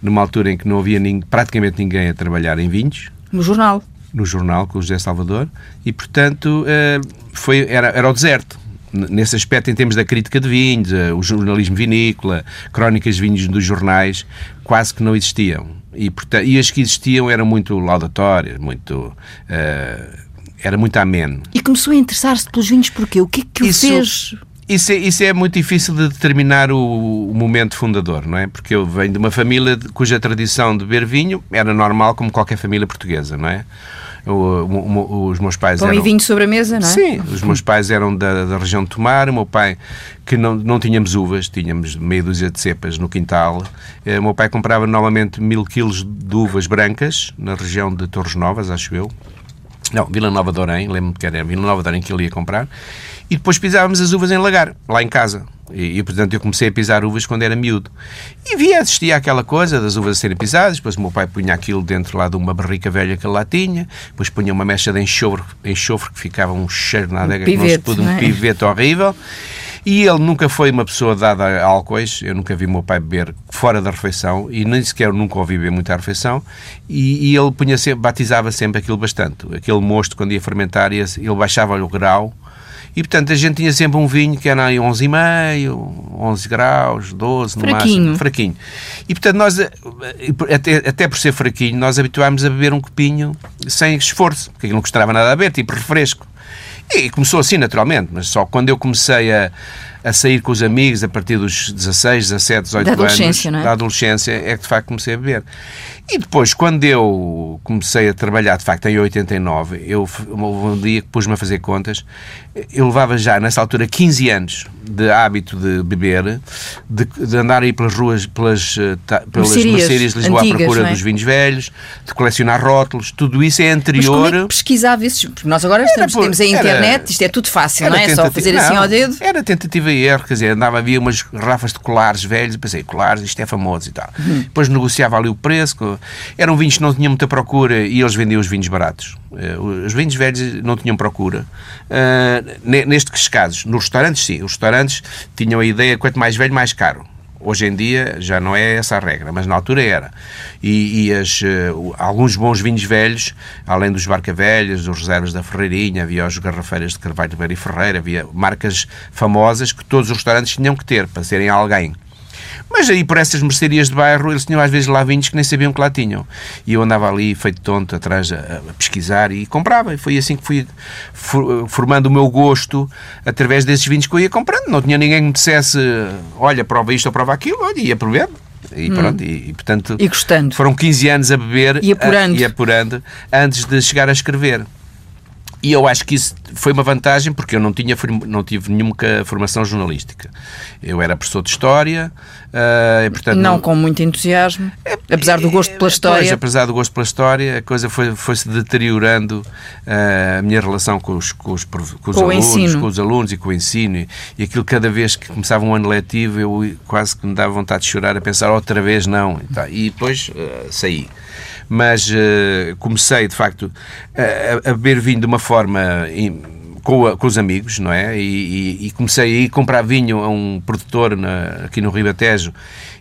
numa altura em que não havia nin, praticamente ninguém a trabalhar em vinhos. No jornal? No jornal, com o José Salvador. E, portanto, eh, foi, era, era o deserto nesse aspecto, em termos da crítica de vinhos, eh, o jornalismo vinícola, crónicas de vinhos dos jornais, quase que não existiam. E, portanto, e as que existiam eram muito laudatórias, muito. Uh, era muito ameno. E começou a interessar-se pelos vinhos porquê? O que é que o Isso... fez? Isso é, isso é, muito difícil de determinar o, o, momento fundador, não é? Porque eu venho de uma família cuja tradição de beber vinho era normal como qualquer família portuguesa, não é? O, o, os meus pais Pão eram... e vinho de sobremesa, não é? Sim, os meus pais eram da, da região de Tomar, o meu pai, que não, não tínhamos uvas, tínhamos meia dúzia de cepas no quintal, eh, o meu pai comprava normalmente mil quilos de uvas brancas, na região de Torres Novas, acho eu, não, Vila Nova de Orém, lembro-me que era Vila Nova de Orém que ele ia comprar, e depois pisávamos as uvas em lagar, lá em casa. E, e, portanto, eu comecei a pisar uvas quando era miúdo. E via, assistia àquela coisa das uvas a serem pisadas, depois o meu pai punha aquilo dentro lá de uma barrica velha que ele lá tinha, depois punha uma mecha de enxofre, enxofre que ficava um cheiro nada, um pivete, não se um é? pivete horrível. E ele nunca foi uma pessoa dada a álcoois, eu nunca vi o meu pai beber fora da refeição e nem sequer nunca ouvi beber muita refeição. E, e ele punha sempre, batizava sempre aquilo bastante. Aquele mosto, quando ia fermentar, ele baixava-lhe o grau e, portanto, a gente tinha sempre um vinho que era aí 11,5, 11 graus, 12, no fraquinho. máximo. Fraquinho. E, portanto, nós, eh, até, até por ser fraquinho, nós habituámos a beber um copinho sem esforço, porque não custava nada a beber, tipo refresco. E começou assim, naturalmente, mas só quando eu comecei a, a sair com os amigos a partir dos 16, 17, 18 da anos, é? da adolescência, é que de facto comecei a beber. E depois, quando eu comecei a trabalhar, de facto, em 89, eu, um dia que pus-me a fazer contas, eu levava já, nessa altura, 15 anos de hábito de beber, de, de andar aí pelas ruas, pelas, eh, pelas mercearias de Lisboa antigas, à procura é? dos vinhos velhos, de colecionar rótulos, tudo isso é anterior. Mas como é que pesquisava isso? Porque nós agora estamos, por, temos a internet, era, isto é tudo fácil, não é? Só fazer assim ao dedo. Era tentativa erro, quer dizer, andava, havia umas garrafas de colares velhos, pensei, colares, isto é famoso e tal. Uhum. Depois negociava ali o preço, eram vinhos que não tinham muita procura e eles vendiam os vinhos baratos. Eh, os vinhos velhos não tinham procura. Uh, nestes casos, nos restaurantes, sim. Os restaurantes tinham a ideia quanto mais velho, mais caro. Hoje em dia já não é essa a regra, mas na altura era. E, e as, uh, alguns bons vinhos velhos, além dos Barca Velhas, dos Reservas da Ferreirinha, havia os Garrafeiras de Carvalho de Beira e Ferreira, havia marcas famosas que todos os restaurantes tinham que ter para serem alguém. Mas aí por essas mercearias de bairro eles tinham às vezes lá vinhos que nem sabiam que lá tinham. E eu andava ali feito tonto atrás a, a pesquisar e comprava. E foi assim que fui formando o meu gosto através desses vinhos que eu ia comprando. Não tinha ninguém que me dissesse olha, prova isto ou prova aquilo, olha, ia provendo. E hum. pronto, e, e, portanto e gostando. foram 15 anos a beber e apurando. A, e apurando antes de chegar a escrever. E eu acho que isso foi uma vantagem porque eu não, tinha, não tive nenhuma formação jornalística. Eu era professor de História. Uh, portanto, não, não, com muito entusiasmo, é, apesar do gosto pela História. Pois, apesar do gosto pela História, a coisa foi-se foi deteriorando uh, a minha relação com os, com os, com os com alunos, com os alunos e com o ensino. E aquilo, cada vez que começava um ano letivo, eu quase que me dava vontade de chorar a pensar outra vez não. E, tá. e depois uh, saí mas uh, comecei de facto a, a beber vinho de uma forma com, a, com, os amigos, não é? E, e, e, comecei a ir comprar vinho a um produtor na, aqui no Ribatejo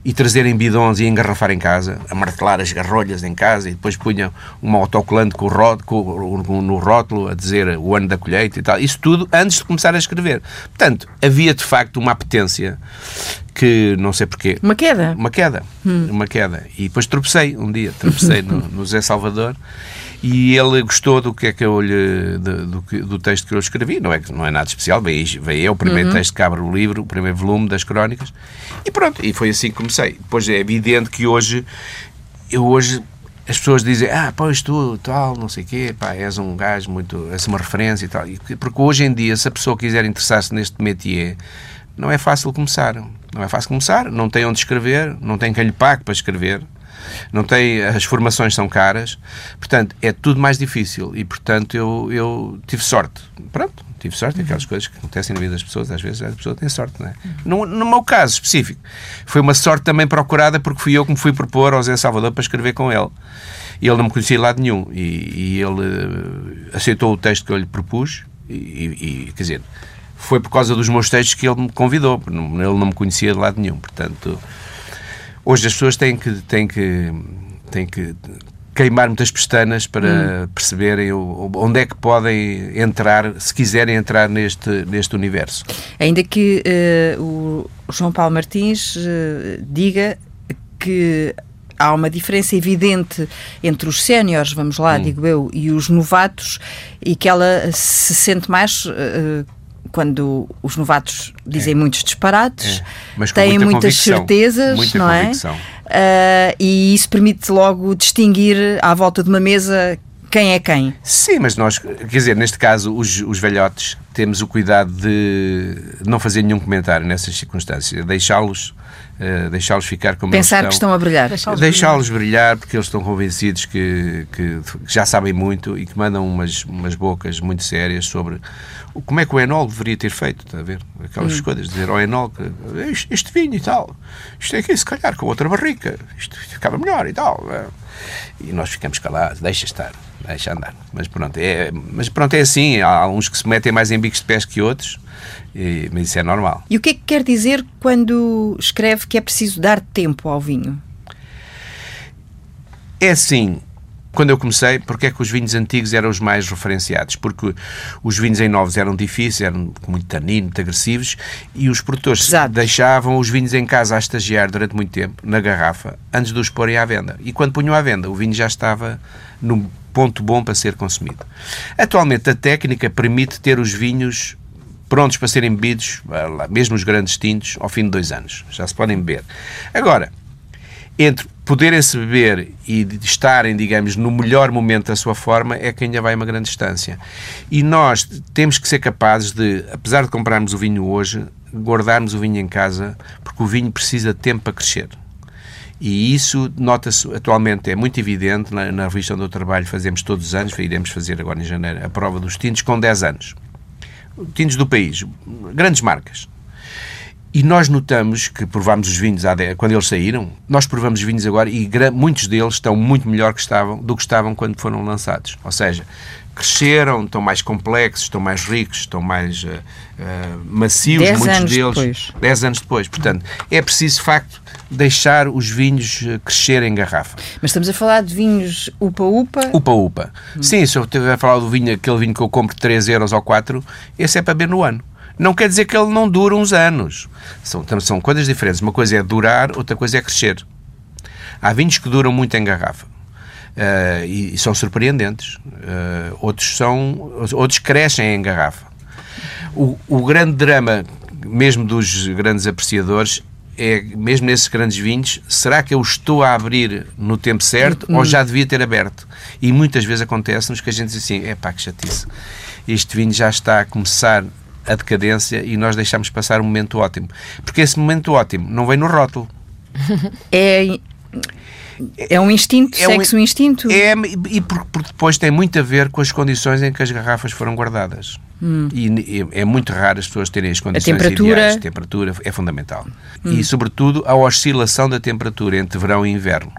e trazer em bidões e engarrafar em casa, a martelar as garrolhas em casa e depois punha um autocolante com com, com, no rótulo a dizer o ano da colheita e tal. Isso tudo antes de começar a escrever. Portanto, havia de facto uma apetência que não sei porquê. Uma queda? Uma queda. Hum. Uma queda. E depois tropecei um dia, tropecei no, no Zé Salvador e ele gostou do que é que eu lhe, do, do, texto que eu escrevi, não é, não é nada especial, veio, veio é o primeiro uhum. texto que abre o livro, o primeiro volume das crónicas, e pronto, e foi assim que comecei. Depois é evidente que hoje, eu hoje, as pessoas dizem, ah, pois tu, tal, não sei o quê, pá, és um gajo muito, és uma referência e tal, porque hoje em dia, se a pessoa quiser interessar-se neste métier, não é fácil começar, não é fácil começar, não tem onde escrever, não tem quem lhe pague para escrever, não tem, as formações são caras, portanto, é tudo mais difícil e, portanto, eu, eu tive sorte. Pronto, tive sorte, aquelas coisas que acontecem na vida das pessoas, às vezes a pessoa tem sorte, não é? No, no meu caso específico, foi uma sorte também procurada porque fui eu que me fui propor ao Zé Salvador para escrever com ele. E ele não me conhecia de lado nenhum e, e ele eh, aceitou o texto que eu lhe propus e, e, quer dizer, foi por causa dos meus textos que ele me convidou, ele não me conhecia de lado nenhum, portanto Hoje as pessoas têm que, têm que, têm que queimar muitas pestanas para hum. perceberem onde é que podem entrar, se quiserem entrar neste, neste universo. Ainda que uh, o João Paulo Martins uh, diga que há uma diferença evidente entre os séniores, vamos lá, hum. digo eu, e os novatos, e que ela se sente mais. Uh, quando os novatos dizem é. muitos disparates, é. têm muita muitas certezas, muita não é? Uh, e isso permite logo distinguir à volta de uma mesa quem é quem. Sim, mas nós, quer dizer, neste caso, os, os velhotes, temos o cuidado de não fazer nenhum comentário nessas circunstâncias, deixá-los uh, deixá-los ficar como Pensar que estão a brilhar. Deixá-los brilhar. porque eles estão convencidos que, que, já sabem muito e que mandam umas, umas bocas muito sérias sobre como é que o Enol deveria ter feito, está a ver? Aquelas hum. coisas, dizer ao Enol que este, este vinho e tal, isto é aqui se calhar com outra barrica, isto ficava melhor e tal. É? E nós ficamos calados, deixa estar, deixa andar. Mas pronto, é, mas pronto, é assim, há uns que se metem mais em bicos de pés que outros, e, mas isso é normal. E o que é que quer dizer quando escreve que é preciso dar tempo ao vinho? É assim, quando eu comecei, porque é que os vinhos antigos eram os mais referenciados? Porque os vinhos em novos eram difíceis, eram muito tanino, muito agressivos, e os produtores Exato. deixavam os vinhos em casa a estagiar durante muito tempo, na garrafa, antes de os porem à venda. E quando punham à venda, o vinho já estava no ponto bom para ser consumido. Atualmente, a técnica permite ter os vinhos prontos para serem bebidos, mesmo os grandes tintos, ao fim de dois anos. Já se podem beber. Agora, entre poderem-se beber e estarem, digamos, no melhor momento da sua forma, é que ainda vai uma grande distância. E nós temos que ser capazes de, apesar de comprarmos o vinho hoje, guardarmos o vinho em casa, porque o vinho precisa de tempo para crescer. E isso nota-se atualmente, é muito evidente, na, na revista onde eu trabalho fazemos todos os anos, iremos fazer agora em janeiro, a prova dos tintos com 10 anos. Tintos do país, grandes marcas. E nós notamos que provámos os vinhos quando eles saíram, nós provamos os vinhos agora e muitos deles estão muito melhor que estavam, do que estavam quando foram lançados. Ou seja, cresceram, estão mais complexos, estão mais ricos, estão mais uh, macios, dez muitos anos deles. Depois. Dez anos depois. Portanto, é preciso, de facto, deixar os vinhos crescerem em garrafa. Mas estamos a falar de vinhos upa-upa? Upa-upa. Hum. Sim, se eu estiver a falar do vinho, aquele vinho que eu compro de 3 euros ou 4, esse é para beber no ano não quer dizer que ele não dure uns anos. São, são coisas diferentes. Uma coisa é durar, outra coisa é crescer. Há vinhos que duram muito em garrafa. Uh, e, e, são surpreendentes. Uh, outros, são, outros crescem em garrafa. O, o grande drama, mesmo dos grandes apreciadores, é, mesmo nesses grandes vinhos, será que eu estou a abrir no tempo certo hum. ou já devia ter aberto? E muitas vezes acontece-nos que a gente diz assim: é pá, que chatice, este vinho já está a começar a decadência e nós deixamos passar um momento ótimo. Porque esse momento ótimo não vem no rótulo. É. É um instinto, é segue-se um, um instinto. É, e porque, porque depois tem muito a ver com as condições em que as garrafas foram guardadas. Hum. E é muito raro as pessoas terem as condições a temperatura... ideais. A temperatura é fundamental. Hum. E, sobretudo, a oscilação da temperatura entre verão e inverno.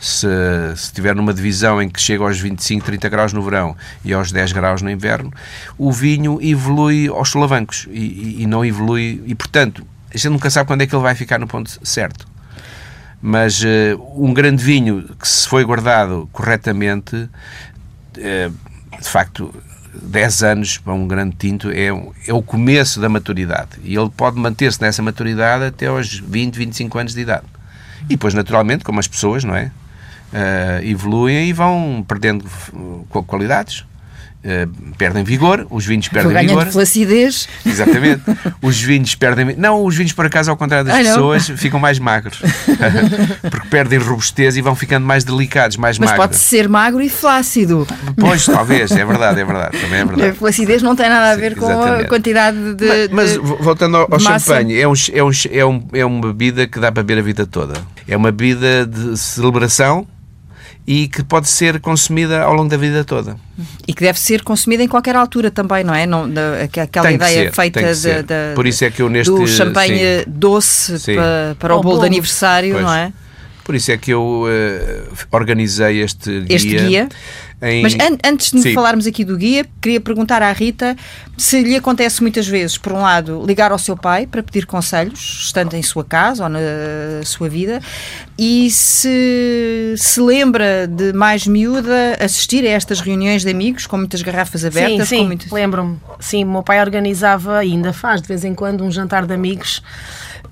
Se, estiver numa divisão em que chega aos 25, 30 graus no verão e aos 10 graus no inverno, o vinho evolui aos solavancos e, e, e não evolui. E, portanto, a gente nunca sabe quando é que ele vai ficar no ponto certo. Mas uh, um grande vinho que se foi guardado corretamente, uh, de facto, 10 anos para um grande tinto é, é o começo da maturidade. E ele pode manter-se nessa maturidade até aos 20, 25 anos de idade. E depois, naturalmente, como as pessoas, não é? Uh, evoluem e vão perdendo qualidades. Uh, perdem vigor, os vinhos perdem Ganham vigor. flacidez. Exatamente. Os vinhos perdem. Não, os vinhos, por acaso, ao contrário das pessoas, ficam mais magros. Porque perdem robustez e vão ficando mais delicados, mais Mas magros. pode ser magro e flácido. Pois, talvez, é verdade, é verdade. Também é verdade. A flacidez não tem nada a ver Sim, com a quantidade de. Mas, mas voltando ao, ao champanhe, é, um, é, um, é, um, é uma bebida que dá para beber a vida toda. É uma bebida de celebração e que pode ser consumida ao longo da vida toda. E que deve ser consumida em qualquer altura também, não é? Não, da, aquela ideia ser, feita de, de, Por isso é que eu neste, do champanhe sim. doce sim. Para, para o, o bolo de aniversário, pois. não é? Por isso é que eu uh, organizei este guia. Este guia. Em... Mas an antes de Sim. falarmos aqui do guia, queria perguntar à Rita se lhe acontece muitas vezes, por um lado, ligar ao seu pai para pedir conselhos, estando em sua casa ou na sua vida, e se se lembra de mais miúda assistir a estas reuniões de amigos com muitas garrafas abertas. Sim, sim muitas... lembro-me. Sim, o meu pai organizava, e ainda faz de vez em quando, um jantar de amigos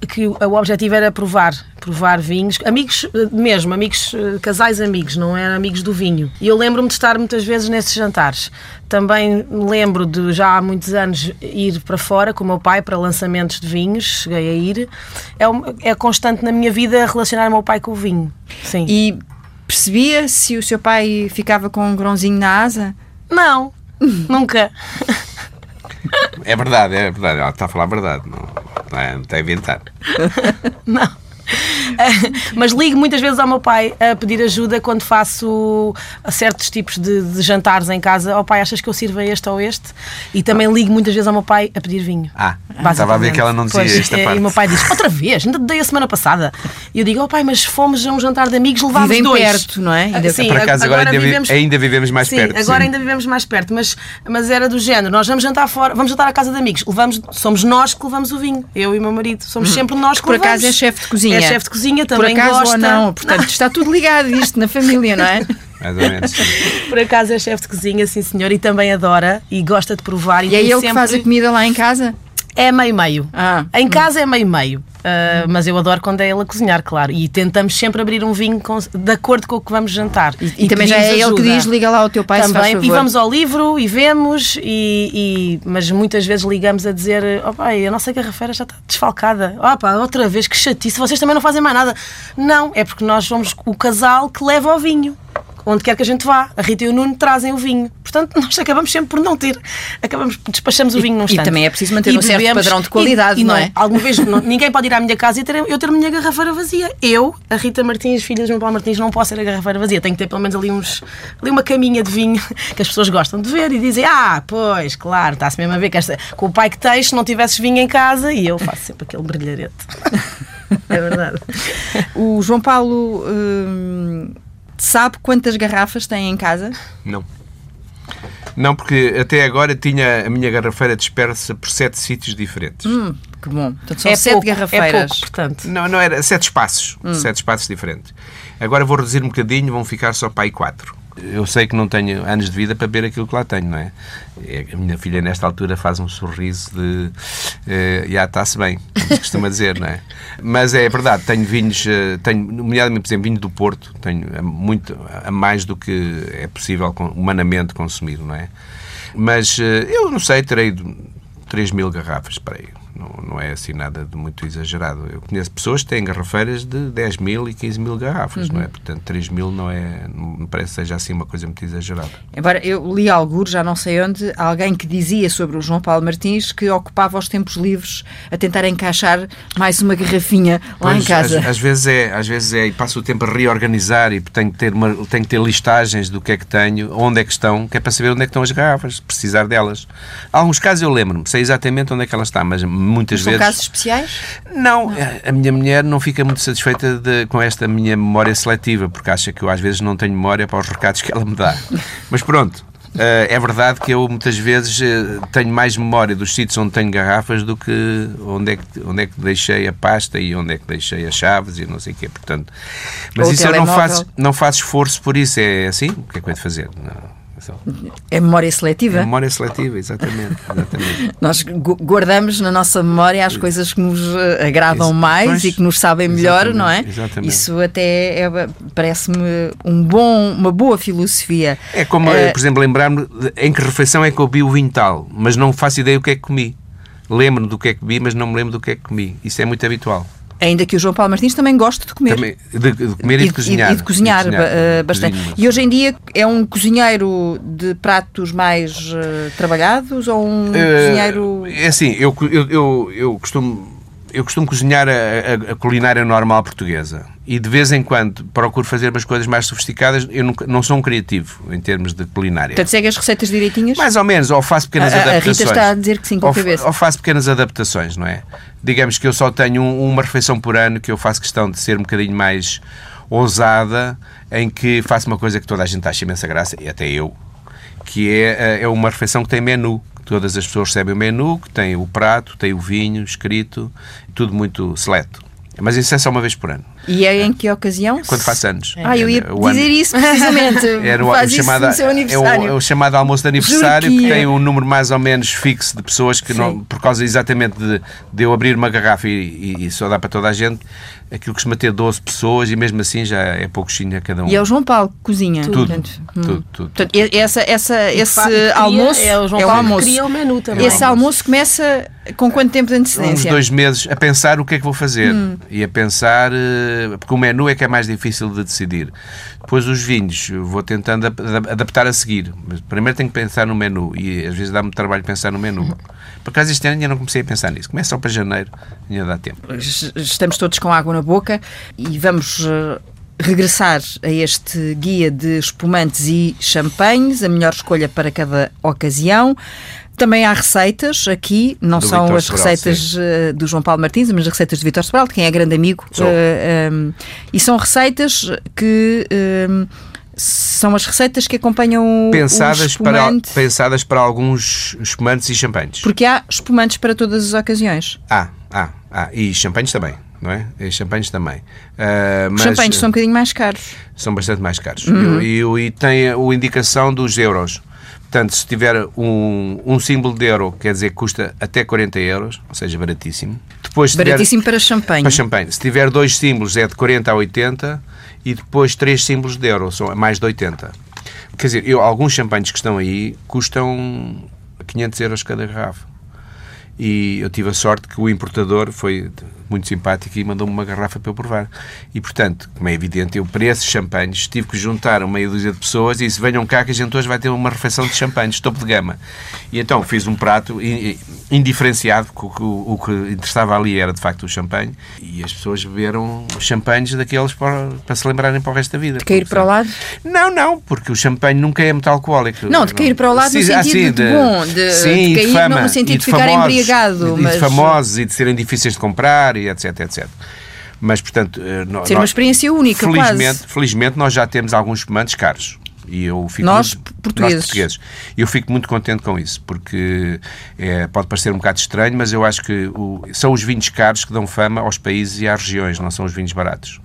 que o objetivo era provar, provar vinhos, amigos eh, mesmo, amigos, eh, casais amigos, não eram amigos do vinho. E eu lembro-me de estar muitas vezes nesses jantares. Também lembro de já há muitos anos ir para fora com o meu pai para lançamentos de vinhos, cheguei a ir. É, é constante na minha vida relacionar o meu pai com o vinho. Sim. E percebia se o seu pai ficava com um grãozinho na asa? Não, nunca. É verdade, é verdade. Ela está a falar a verdade. Não, não, é, não está a inventar. não. Mas ligo muitas vezes ao meu pai a pedir ajuda quando faço certos tipos de, de jantares em casa. Ó oh, pai, achas que eu sirvo este ou este? E também ligo muitas vezes ao meu pai a pedir vinho. Ah, estava a ver que ela não dizia pois, esta parte. E o meu pai diz, outra vez, ainda dei a semana passada. E eu digo, ó oh, pai, mas fomos a um jantar de amigos, levámos Vivem dois. perto, não é? Ainda... Sim, Por acaso, agora, ainda, vivemos... ainda vivemos mais sim, perto. Agora sim. ainda vivemos mais perto, mas, mas era do género, nós vamos jantar fora, vamos jantar à casa de amigos, levamos, somos nós que levamos o vinho, eu e o meu marido, somos hum. sempre nós que Por levamos. Por acaso é chefe de cozinha. É chefe de cozinha, também Por acaso gosta. ou não, portanto está tudo ligado isto na família, não é? Mais ou menos. Por acaso é chefe de cozinha, sim senhor, e também adora e gosta de provar. E, e é ele sempre... que faz a comida lá em casa? É meio-meio. Ah, em hum. casa é meio-meio. Uh, mas eu adoro quando é ele a cozinhar, claro. E tentamos sempre abrir um vinho com, de acordo com o que vamos jantar. E, e também já é ajuda. ele que diz: liga lá ao teu pai, também. E vamos ao livro e vemos, e, e, mas muitas vezes ligamos a dizer: oh pai, a nossa garrafeira já está desfalcada. Oh, pá, outra vez, que chatice, vocês também não fazem mais nada. Não, é porque nós somos o casal que leva ao vinho onde quer que a gente vá. A Rita e o Nuno trazem o vinho. Portanto, nós acabamos sempre por não ter. Acabamos, despachamos o vinho num instante. E também é preciso manter e um certo padrão de qualidade, e, e não, não, é? Alguma vez não, ninguém pode ir à minha casa e ter, eu ter a minha garrafeira vazia. Eu, a Rita Martins, filha de João Paulo Martins, não posso ter a garrafeira vazia. Tenho que ter pelo menos ali, uns, ali uma caminha de vinho que as pessoas gostam de ver e dizem: Ah, pois, claro, está-se mesmo a ver que esta, com o pai que tens, se não tivesses vinho em casa, e eu faço sempre aquele brilharete. é verdade. O João Paulo. Hum Sabe quantas garrafas tem em casa? Não. Não, porque até agora tinha a minha garrafeira dispersa por sete sítios diferentes. Hum, que bom. Portanto, são é sete pouco, garrafeiras. É pouco, portanto. Não, não era sete espaços. Hum. Sete espaços diferentes. Agora vou reduzir um bocadinho, vão ficar só para aí quatro eu sei que não tenho anos de vida para ver aquilo que lá tenho, não é? é a minha filha, nesta altura, faz um sorriso de uh, já está-se bem, costuma dizer, não é? Mas é verdade, tenho vinhos, uh, tenho, nomeadamente, por exemplo, vinho do Porto, tenho muito, a mais do que é possível humanamente consumir, não é? Mas eu não sei, terei 3 mil garrafas para aí Não, não é assim nada de muito exagerado. Eu conheço pessoas que têm garrafeiras de 10 mil e 15 mil garrafas, uhum. não é? Portanto, 3 mil não é, não me parece que seja assim uma coisa muito exagerada. Agora, eu li algo, já não sei onde, alguém que dizia sobre o João Paulo Martins que ocupava os tempos livres a tentar encaixar mais uma garrafinha lá pois, em casa. Às, às, vezes é, às vezes é, e passo o tempo a reorganizar e tenho que ter, uma, tenho que ter listagens do que é que tenho, onde é que estão, que é para saber onde é que estão as garrafas, precisar delas. Há alguns casos eu lembro-me, sei exatamente onde é que ela está, mas muitas São vezes. São casos especiais? Não, não, a minha mulher não fica muito satisfeita de, com esta minha memória seletiva, porque acha que eu às vezes não tenho memória para os recados que ela me dá. Mas pronto, Uh, é verdade que eu muitas vezes uh, tenho mais memória dos sítios onde tenho garrafas do que onde é que, onde é que deixei a pasta e onde é que deixei as chaves e não sei o quê. Portanto, mas Ou isso eu não faço, não faço esforço por isso. É assim? O que é que eu de fazer? Não. É memória seletiva? É memória seletiva, exatamente. exatamente. Nós guardamos na nossa memória as coisas que nos eh, agradam mais pois, e que nos sabem melhor, não é? Exatamente. Isso até é, parece-me um bom, uma boa filosofia. É como, uh, por exemplo, lembrar-me em que refeição é que eu vi o vinho tal, mas não faço ideia o que é que comi. Lembro-me do que é que vi, mas não me lembro do que é que comi. Isso é muito habitual. Ainda que o João Paulo Martins também goste de comer. Também, de, de, comer e, e de cozinhar. E, e de cozinhar, de cozinhar uh, bastante. E hoje em dia é um cozinheiro de pratos mais uh, trabalhados ou um uh, cozinheiro. É assim, eu, eu, eu, eu costumo eu costumo cozinhar a, a, a, culinária normal portuguesa e de vez em quando procuro fazer umas coisas mais sofisticadas. Eu nunca, não sou um criativo em termos de culinária. Portanto, segue as receitas direitinhas? Mais ou menos, ou faço pequenas a, adaptações. A Rita está a dizer que sim com a cabeça. Ou faço pequenas adaptações, não é? Digamos que eu só tenho um, uma refeição por ano que eu faço questão de ser um bocadinho mais ousada, em que faço uma coisa que toda a gente acha imensa graça, e até eu, que é, é uma refeição que tem menu todas as pessoas recebem o menu, que tem o prato, tem o vinho escrito, tudo muito seleto. Mas isso é só uma vez por ano. E é em que ocasião? Quando faço anos. Ah, eu ia o dizer ano. isso precisamente. Era o, o chamado, é o, é o, chamado almoço de aniversário, que, que tem um número mais ou menos fixo de pessoas que, não, por causa exatamente de, de eu abrir uma garrafa e, e, e só dá para toda a gente, aquilo costuma ter 12 pessoas e mesmo assim já é pouquinho a cada um. E é o João Paulo que cozinha. Tudo, portanto, hum. tudo, tudo, portanto, essa, essa, esse almoço é o João é o almoço. cria o menu também. Esse almoço começa com quanto tempo de antecedência? Uns dois meses a pensar o que é que vou fazer hum. e a pensar, eh, porque o menu é que é mais difícil de decidir. Depois os vinhos, vou tentando adaptar a seguir. Mas primeiro tenho que pensar no menu e às vezes dá-me trabalho pensar no menu. Por acaso este ano ainda não comecei a pensar nisso. Começa só para janeiro, ainda dá tempo. Estamos todos com água na boca e vamos uh, regressar a este guia de espumantes e champanhes, a melhor escolha para cada ocasião. Também há receitas aqui, não do são Vitor as Sobral, receitas sim. Eh, do João Paulo Martins, mas as receitas de Vitor Sobral, de quem é grande amigo. Uh, eh, um, e são receitas que. Um, são as receitas que acompanham pensadas o para pensadas para alguns espumantes e champanhes. Porque há espumantes para todas as ocasiões. Ah, ah, ah e champanhes também, não é? E champanhes também. Uh, mas, champanhes são um bocadinho mais caros. São bastante mais caros. Uhum. E, e, e tem a indicação dos euros. Portanto, se tiver um, um símbolo de euro, quer dizer que custa até 40 euros, ou seja, baratíssimo. Depois, baratíssimo tiver, para champanhe. Para champanhe. Se tiver dois símbolos, é de 40 a 80 e depois três símbolos de euro, são mais de 80. Quer dizer, eu, alguns champanhes que estão aí custam 500 euros cada garrafa. E eu tive a sorte que o importador foi muito simpático e mandou-me uma garrafa para eu provar. E, portanto, como é evidente, eu para esses champanhes tive que juntar uma meia dúzia de pessoas e disse, venham cá que a gente hoje vai ter uma refeição de champanhes, topo de gama. E então fiz um prato indiferenciado, porque o, o que interessava ali era de facto o champanhe, e as pessoas beberam champanhes daqueles para, para se lembrarem para o resto da vida. De cair para o lado? Não, não, porque o champanhe nunca é muito alcoólico. Não, de cair para o lado sim, no sentido assim, de, de, bom, de, sim, de cair de fama, no sentido de, ficar famosos, embriagado. E, mas... de famosos e de serem difíceis de comprar e etc, etc. Mas, portanto... Eh, Ser nós, uma experiência única, felizmente, quase. Felizmente, nós já temos alguns espumantes caros. E eu fico nós, muito, portugueses. nós portugueses. Eu fico muito contente com isso, porque é, pode parecer um bocado estranho, mas eu acho que o, são os vinhos caros que dão fama aos países e às regiões, não são os vinhos baratos.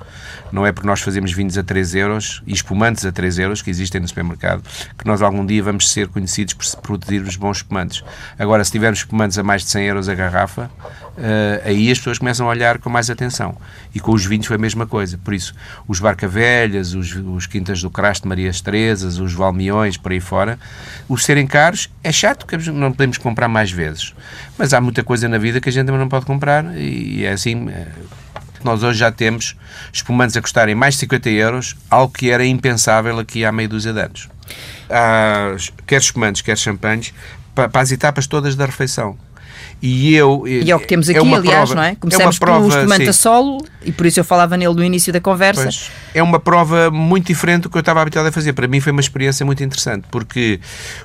Não é porque nós fazemos vinhos a 3 euros e espumantes a 3 euros que existem no supermercado que nós algum dia vamos ser conhecidos por produzir os bons espumantes. Agora, se tivermos espumantes a mais de 100 euros a garrafa, uh, aí as pessoas começam a olhar com mais atenção. E com os vinhos foi a mesma coisa. Por isso, os Barca Velhas, os, os Quintas do Crasto Maria Estrela, portuguesas, os valmiões, por aí fora, os serem caros é chato, porque não podemos comprar mais vezes. Mas há muita coisa na vida que a gente também não pode comprar e é assim. É, nós hoje já temos espumantes a custarem mais de 50 euros, algo que era impensável aqui há meia dúzia de anos. Há, quer espumantes, quer champanhes, para as etapas todas da refeição. E eu. E é o que temos é aqui, é aliás, prova, não é? Começamos é prova, pelo espumante a solo, e por isso eu falava nele no início da conversa. Pois, é uma prova muito diferente do que eu estava habituado a fazer. Para mim foi uma experiência muito interessante, porque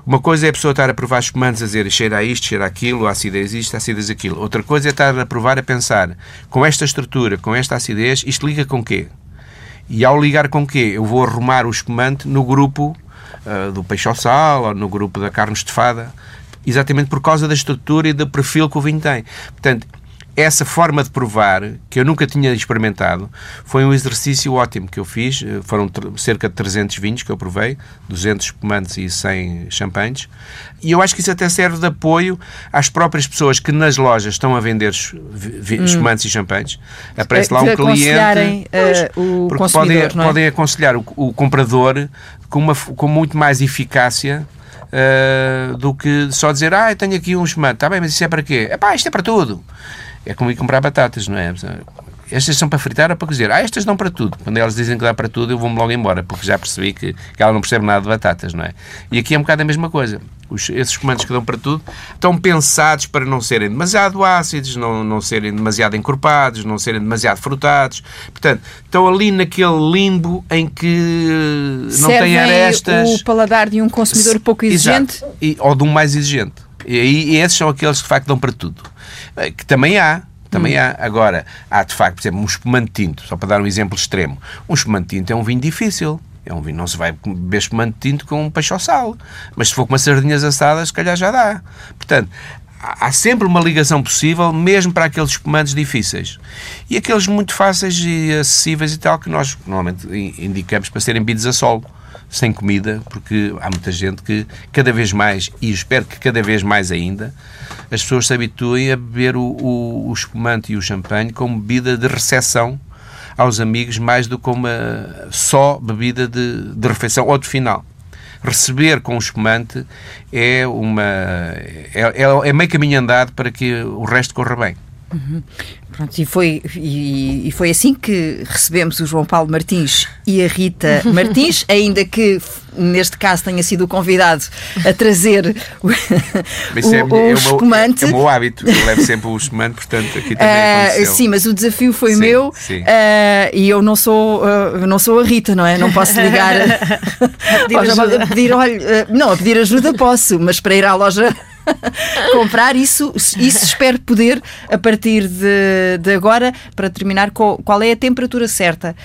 uma coisa é a pessoa estar a provar espumantes, a dizer cheira a isto, cheira a aquilo, a acidez isto, a acidez aquilo. Outra coisa é estar a provar, a pensar, com esta estrutura, com esta acidez, isto liga com quê? E ao ligar com quê? Eu vou arrumar o espumante no grupo uh, do peixe ao sal ou no grupo da carne estofada exatamente por causa da estrutura e do perfil que o vinho tem. Portanto, essa forma de provar, que eu nunca tinha experimentado, foi um exercício ótimo que eu fiz. Foram cerca de 300 vinhos que eu provei, 200 espumantes e 100 champanhes. E eu acho que isso até serve de apoio às próprias pessoas que nas lojas estão a vender hum. espumantes e champanhes. Aparece lá um cliente. Uh, o porque podem, é? podem aconselhar o, o comprador com, uma, com muito mais eficácia uh, do que só dizer, ah, eu tenho aqui um espumante, está bem, mas isso é para quê? É pá, isto é para tudo. É como ir comprar batatas, não é? Estas são para fritar ou para cozer? Ah, estas dão para tudo. Quando elas dizem que dá para tudo, eu vou-me logo embora, porque já percebi que, que ela não percebe nada de batatas, não é? E aqui é um bocado a mesma coisa. Os, esses comandos que dão para tudo estão pensados para não serem demasiado ácidos, não, não serem demasiado encorpados, não serem demasiado frutados. Portanto, estão ali naquele limbo em que não Servem têm arestas. o paladar de um consumidor pouco exigente? E, ou de um mais exigente. E, e esses são aqueles que de facto dão para tudo. Eh, que também há, também hum. há. Agora, há de facto, por exemplo, um espumante tinto, só para dar um exemplo extremo. Um espumante tinto é um vinho difícil. É um vinho, não se vai beber espumante tinto com um peixe ao sal. Mas se for com umas sardinhas assadas, se calhar já dá. Portanto, há sempre uma ligação possível, mesmo para aqueles espumantes difíceis. E aqueles muito fáceis e acessíveis e tal, que nós normalmente indicamos para serem bebidos a solo sem comida, porque há muita gente que cada vez mais, e espero que cada vez mais ainda, as pessoas se habituem a beber o, o, o espumante e o champanhe como bebida de recepção aos amigos, mais do que uma só bebida de, de refeição ou de final receber com o espumante é uma é, é, é meio caminho andado para que o resto corra bem. Uhum. Pronto, e, foi, e, e, foi assim que recebemos o João Paulo Martins e a Rita Martins, ainda que neste caso tenha sido o convidado a trazer o, mas o, é, o é, espumante. É, é o meu hábito, eu levo sempre o espumante, portanto aqui também uh, Sim, mas o desafio foi sim, meu sim. Uh, e eu não sou, uh, não sou a Rita, não é? Não posso ligar a, pedir, ajuda. a pedir, olha, não, a pedir ajuda posso, mas para ir à loja comprar. Isso, isso espero poder a partir de, de agora. Para terminar, qual, é a temperatura certa?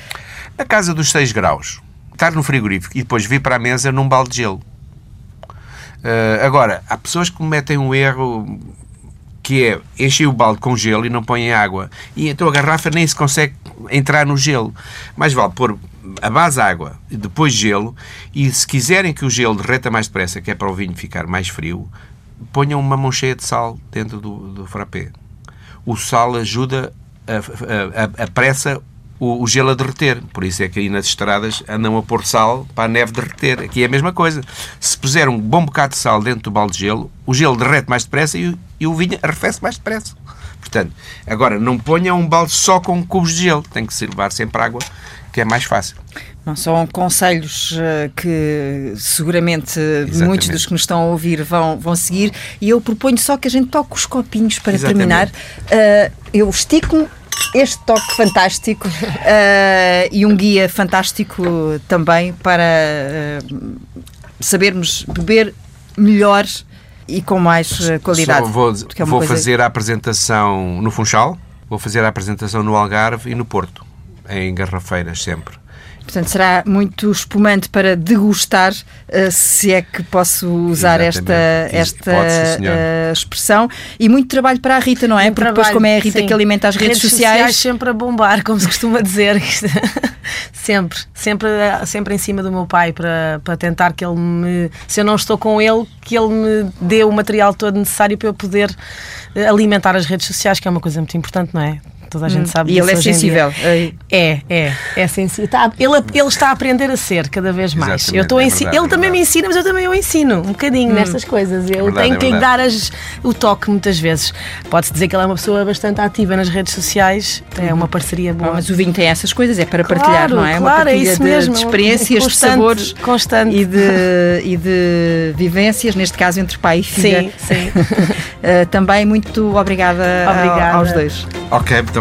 Na casa dos 6 graus. Estar no frigorífico e depois vir para a mesa num balde de gelo. Uh, agora, há pessoas que cometem um erro que é encher o balde com gelo e não põem água. E então a garrafa nem se consegue entrar no gelo. Mais vale pôr a base água e depois gelo. E se quiserem que o gelo derreta mais depressa, que é para o vinho ficar mais frio, ponham uma mão cheia de sal dentro do, do frappé. O sal ajuda a, a, a pressa o, o, gelo a derreter. Por isso é que aí nas estradas andam a pôr sal para a neve derreter. Aqui é a mesma coisa. Se puser um bom bocado de sal dentro do balde de gelo, o gelo derrete mais depressa e, e o vinho arrefece mais depressa. Portanto, agora, não ponha um balde só com cubos de gelo. Tem que levar sempre água, que é mais fácil. Não são conselhos eh, que seguramente Exatamente. muitos dos que nos estão a ouvir vão, vão seguir e eu proponho só que a gente toque os copinhos para Exatamente. terminar. Uh, eu estico-me este toque fantástico uh, e um guia fantástico também para uh, sabermos beber melhor e com mais qualidade. Só vou, é vou fazer a apresentação no Funchal, vou fazer a apresentação no Algarve e no Porto, em garrafeiras sempre. Portanto, será muito espumante para degustar, uh, se é que posso usar Exatamente. esta, esta uh, expressão. E muito trabalho para a Rita, não é? Muito Porque trabalho, depois, como é a Rita sim. que alimenta as redes, redes sociais... sociais. sempre a bombar, como se costuma dizer. sempre, sempre, sempre em cima do meu pai para, para tentar que ele me. Se eu não estou com ele, que ele me dê o material todo necessário para eu poder eh, alimentar as redes sociais, que é uma coisa muito importante, não é? Toda a gente Hum. sabe E disso ele é sensível. É, é, é sensível. Tá, ele, ele está a aprender a ser cada vez mais. Exatamente, eu estou é ensi- verdade, ele é também me ensina, mas eu também o ensino um bocadinho nestas coisas. Eu verdade, tenho é que lhe dar as- o toque muitas vezes. Pode-se dizer que ele é uma pessoa bastante ativa nas redes sociais, é uma parceria boa. Ah, mas o vinho tem essas coisas, é para Claro, partilhar, não é? uma claro, é partilha isso de, mesmo. de experiências, de sabores constante. E, de, e de vivências, neste caso entre pai e filha. Sim, sim. Uh, também muito obrigada, a- Obrigada. aos dois. Ok, muito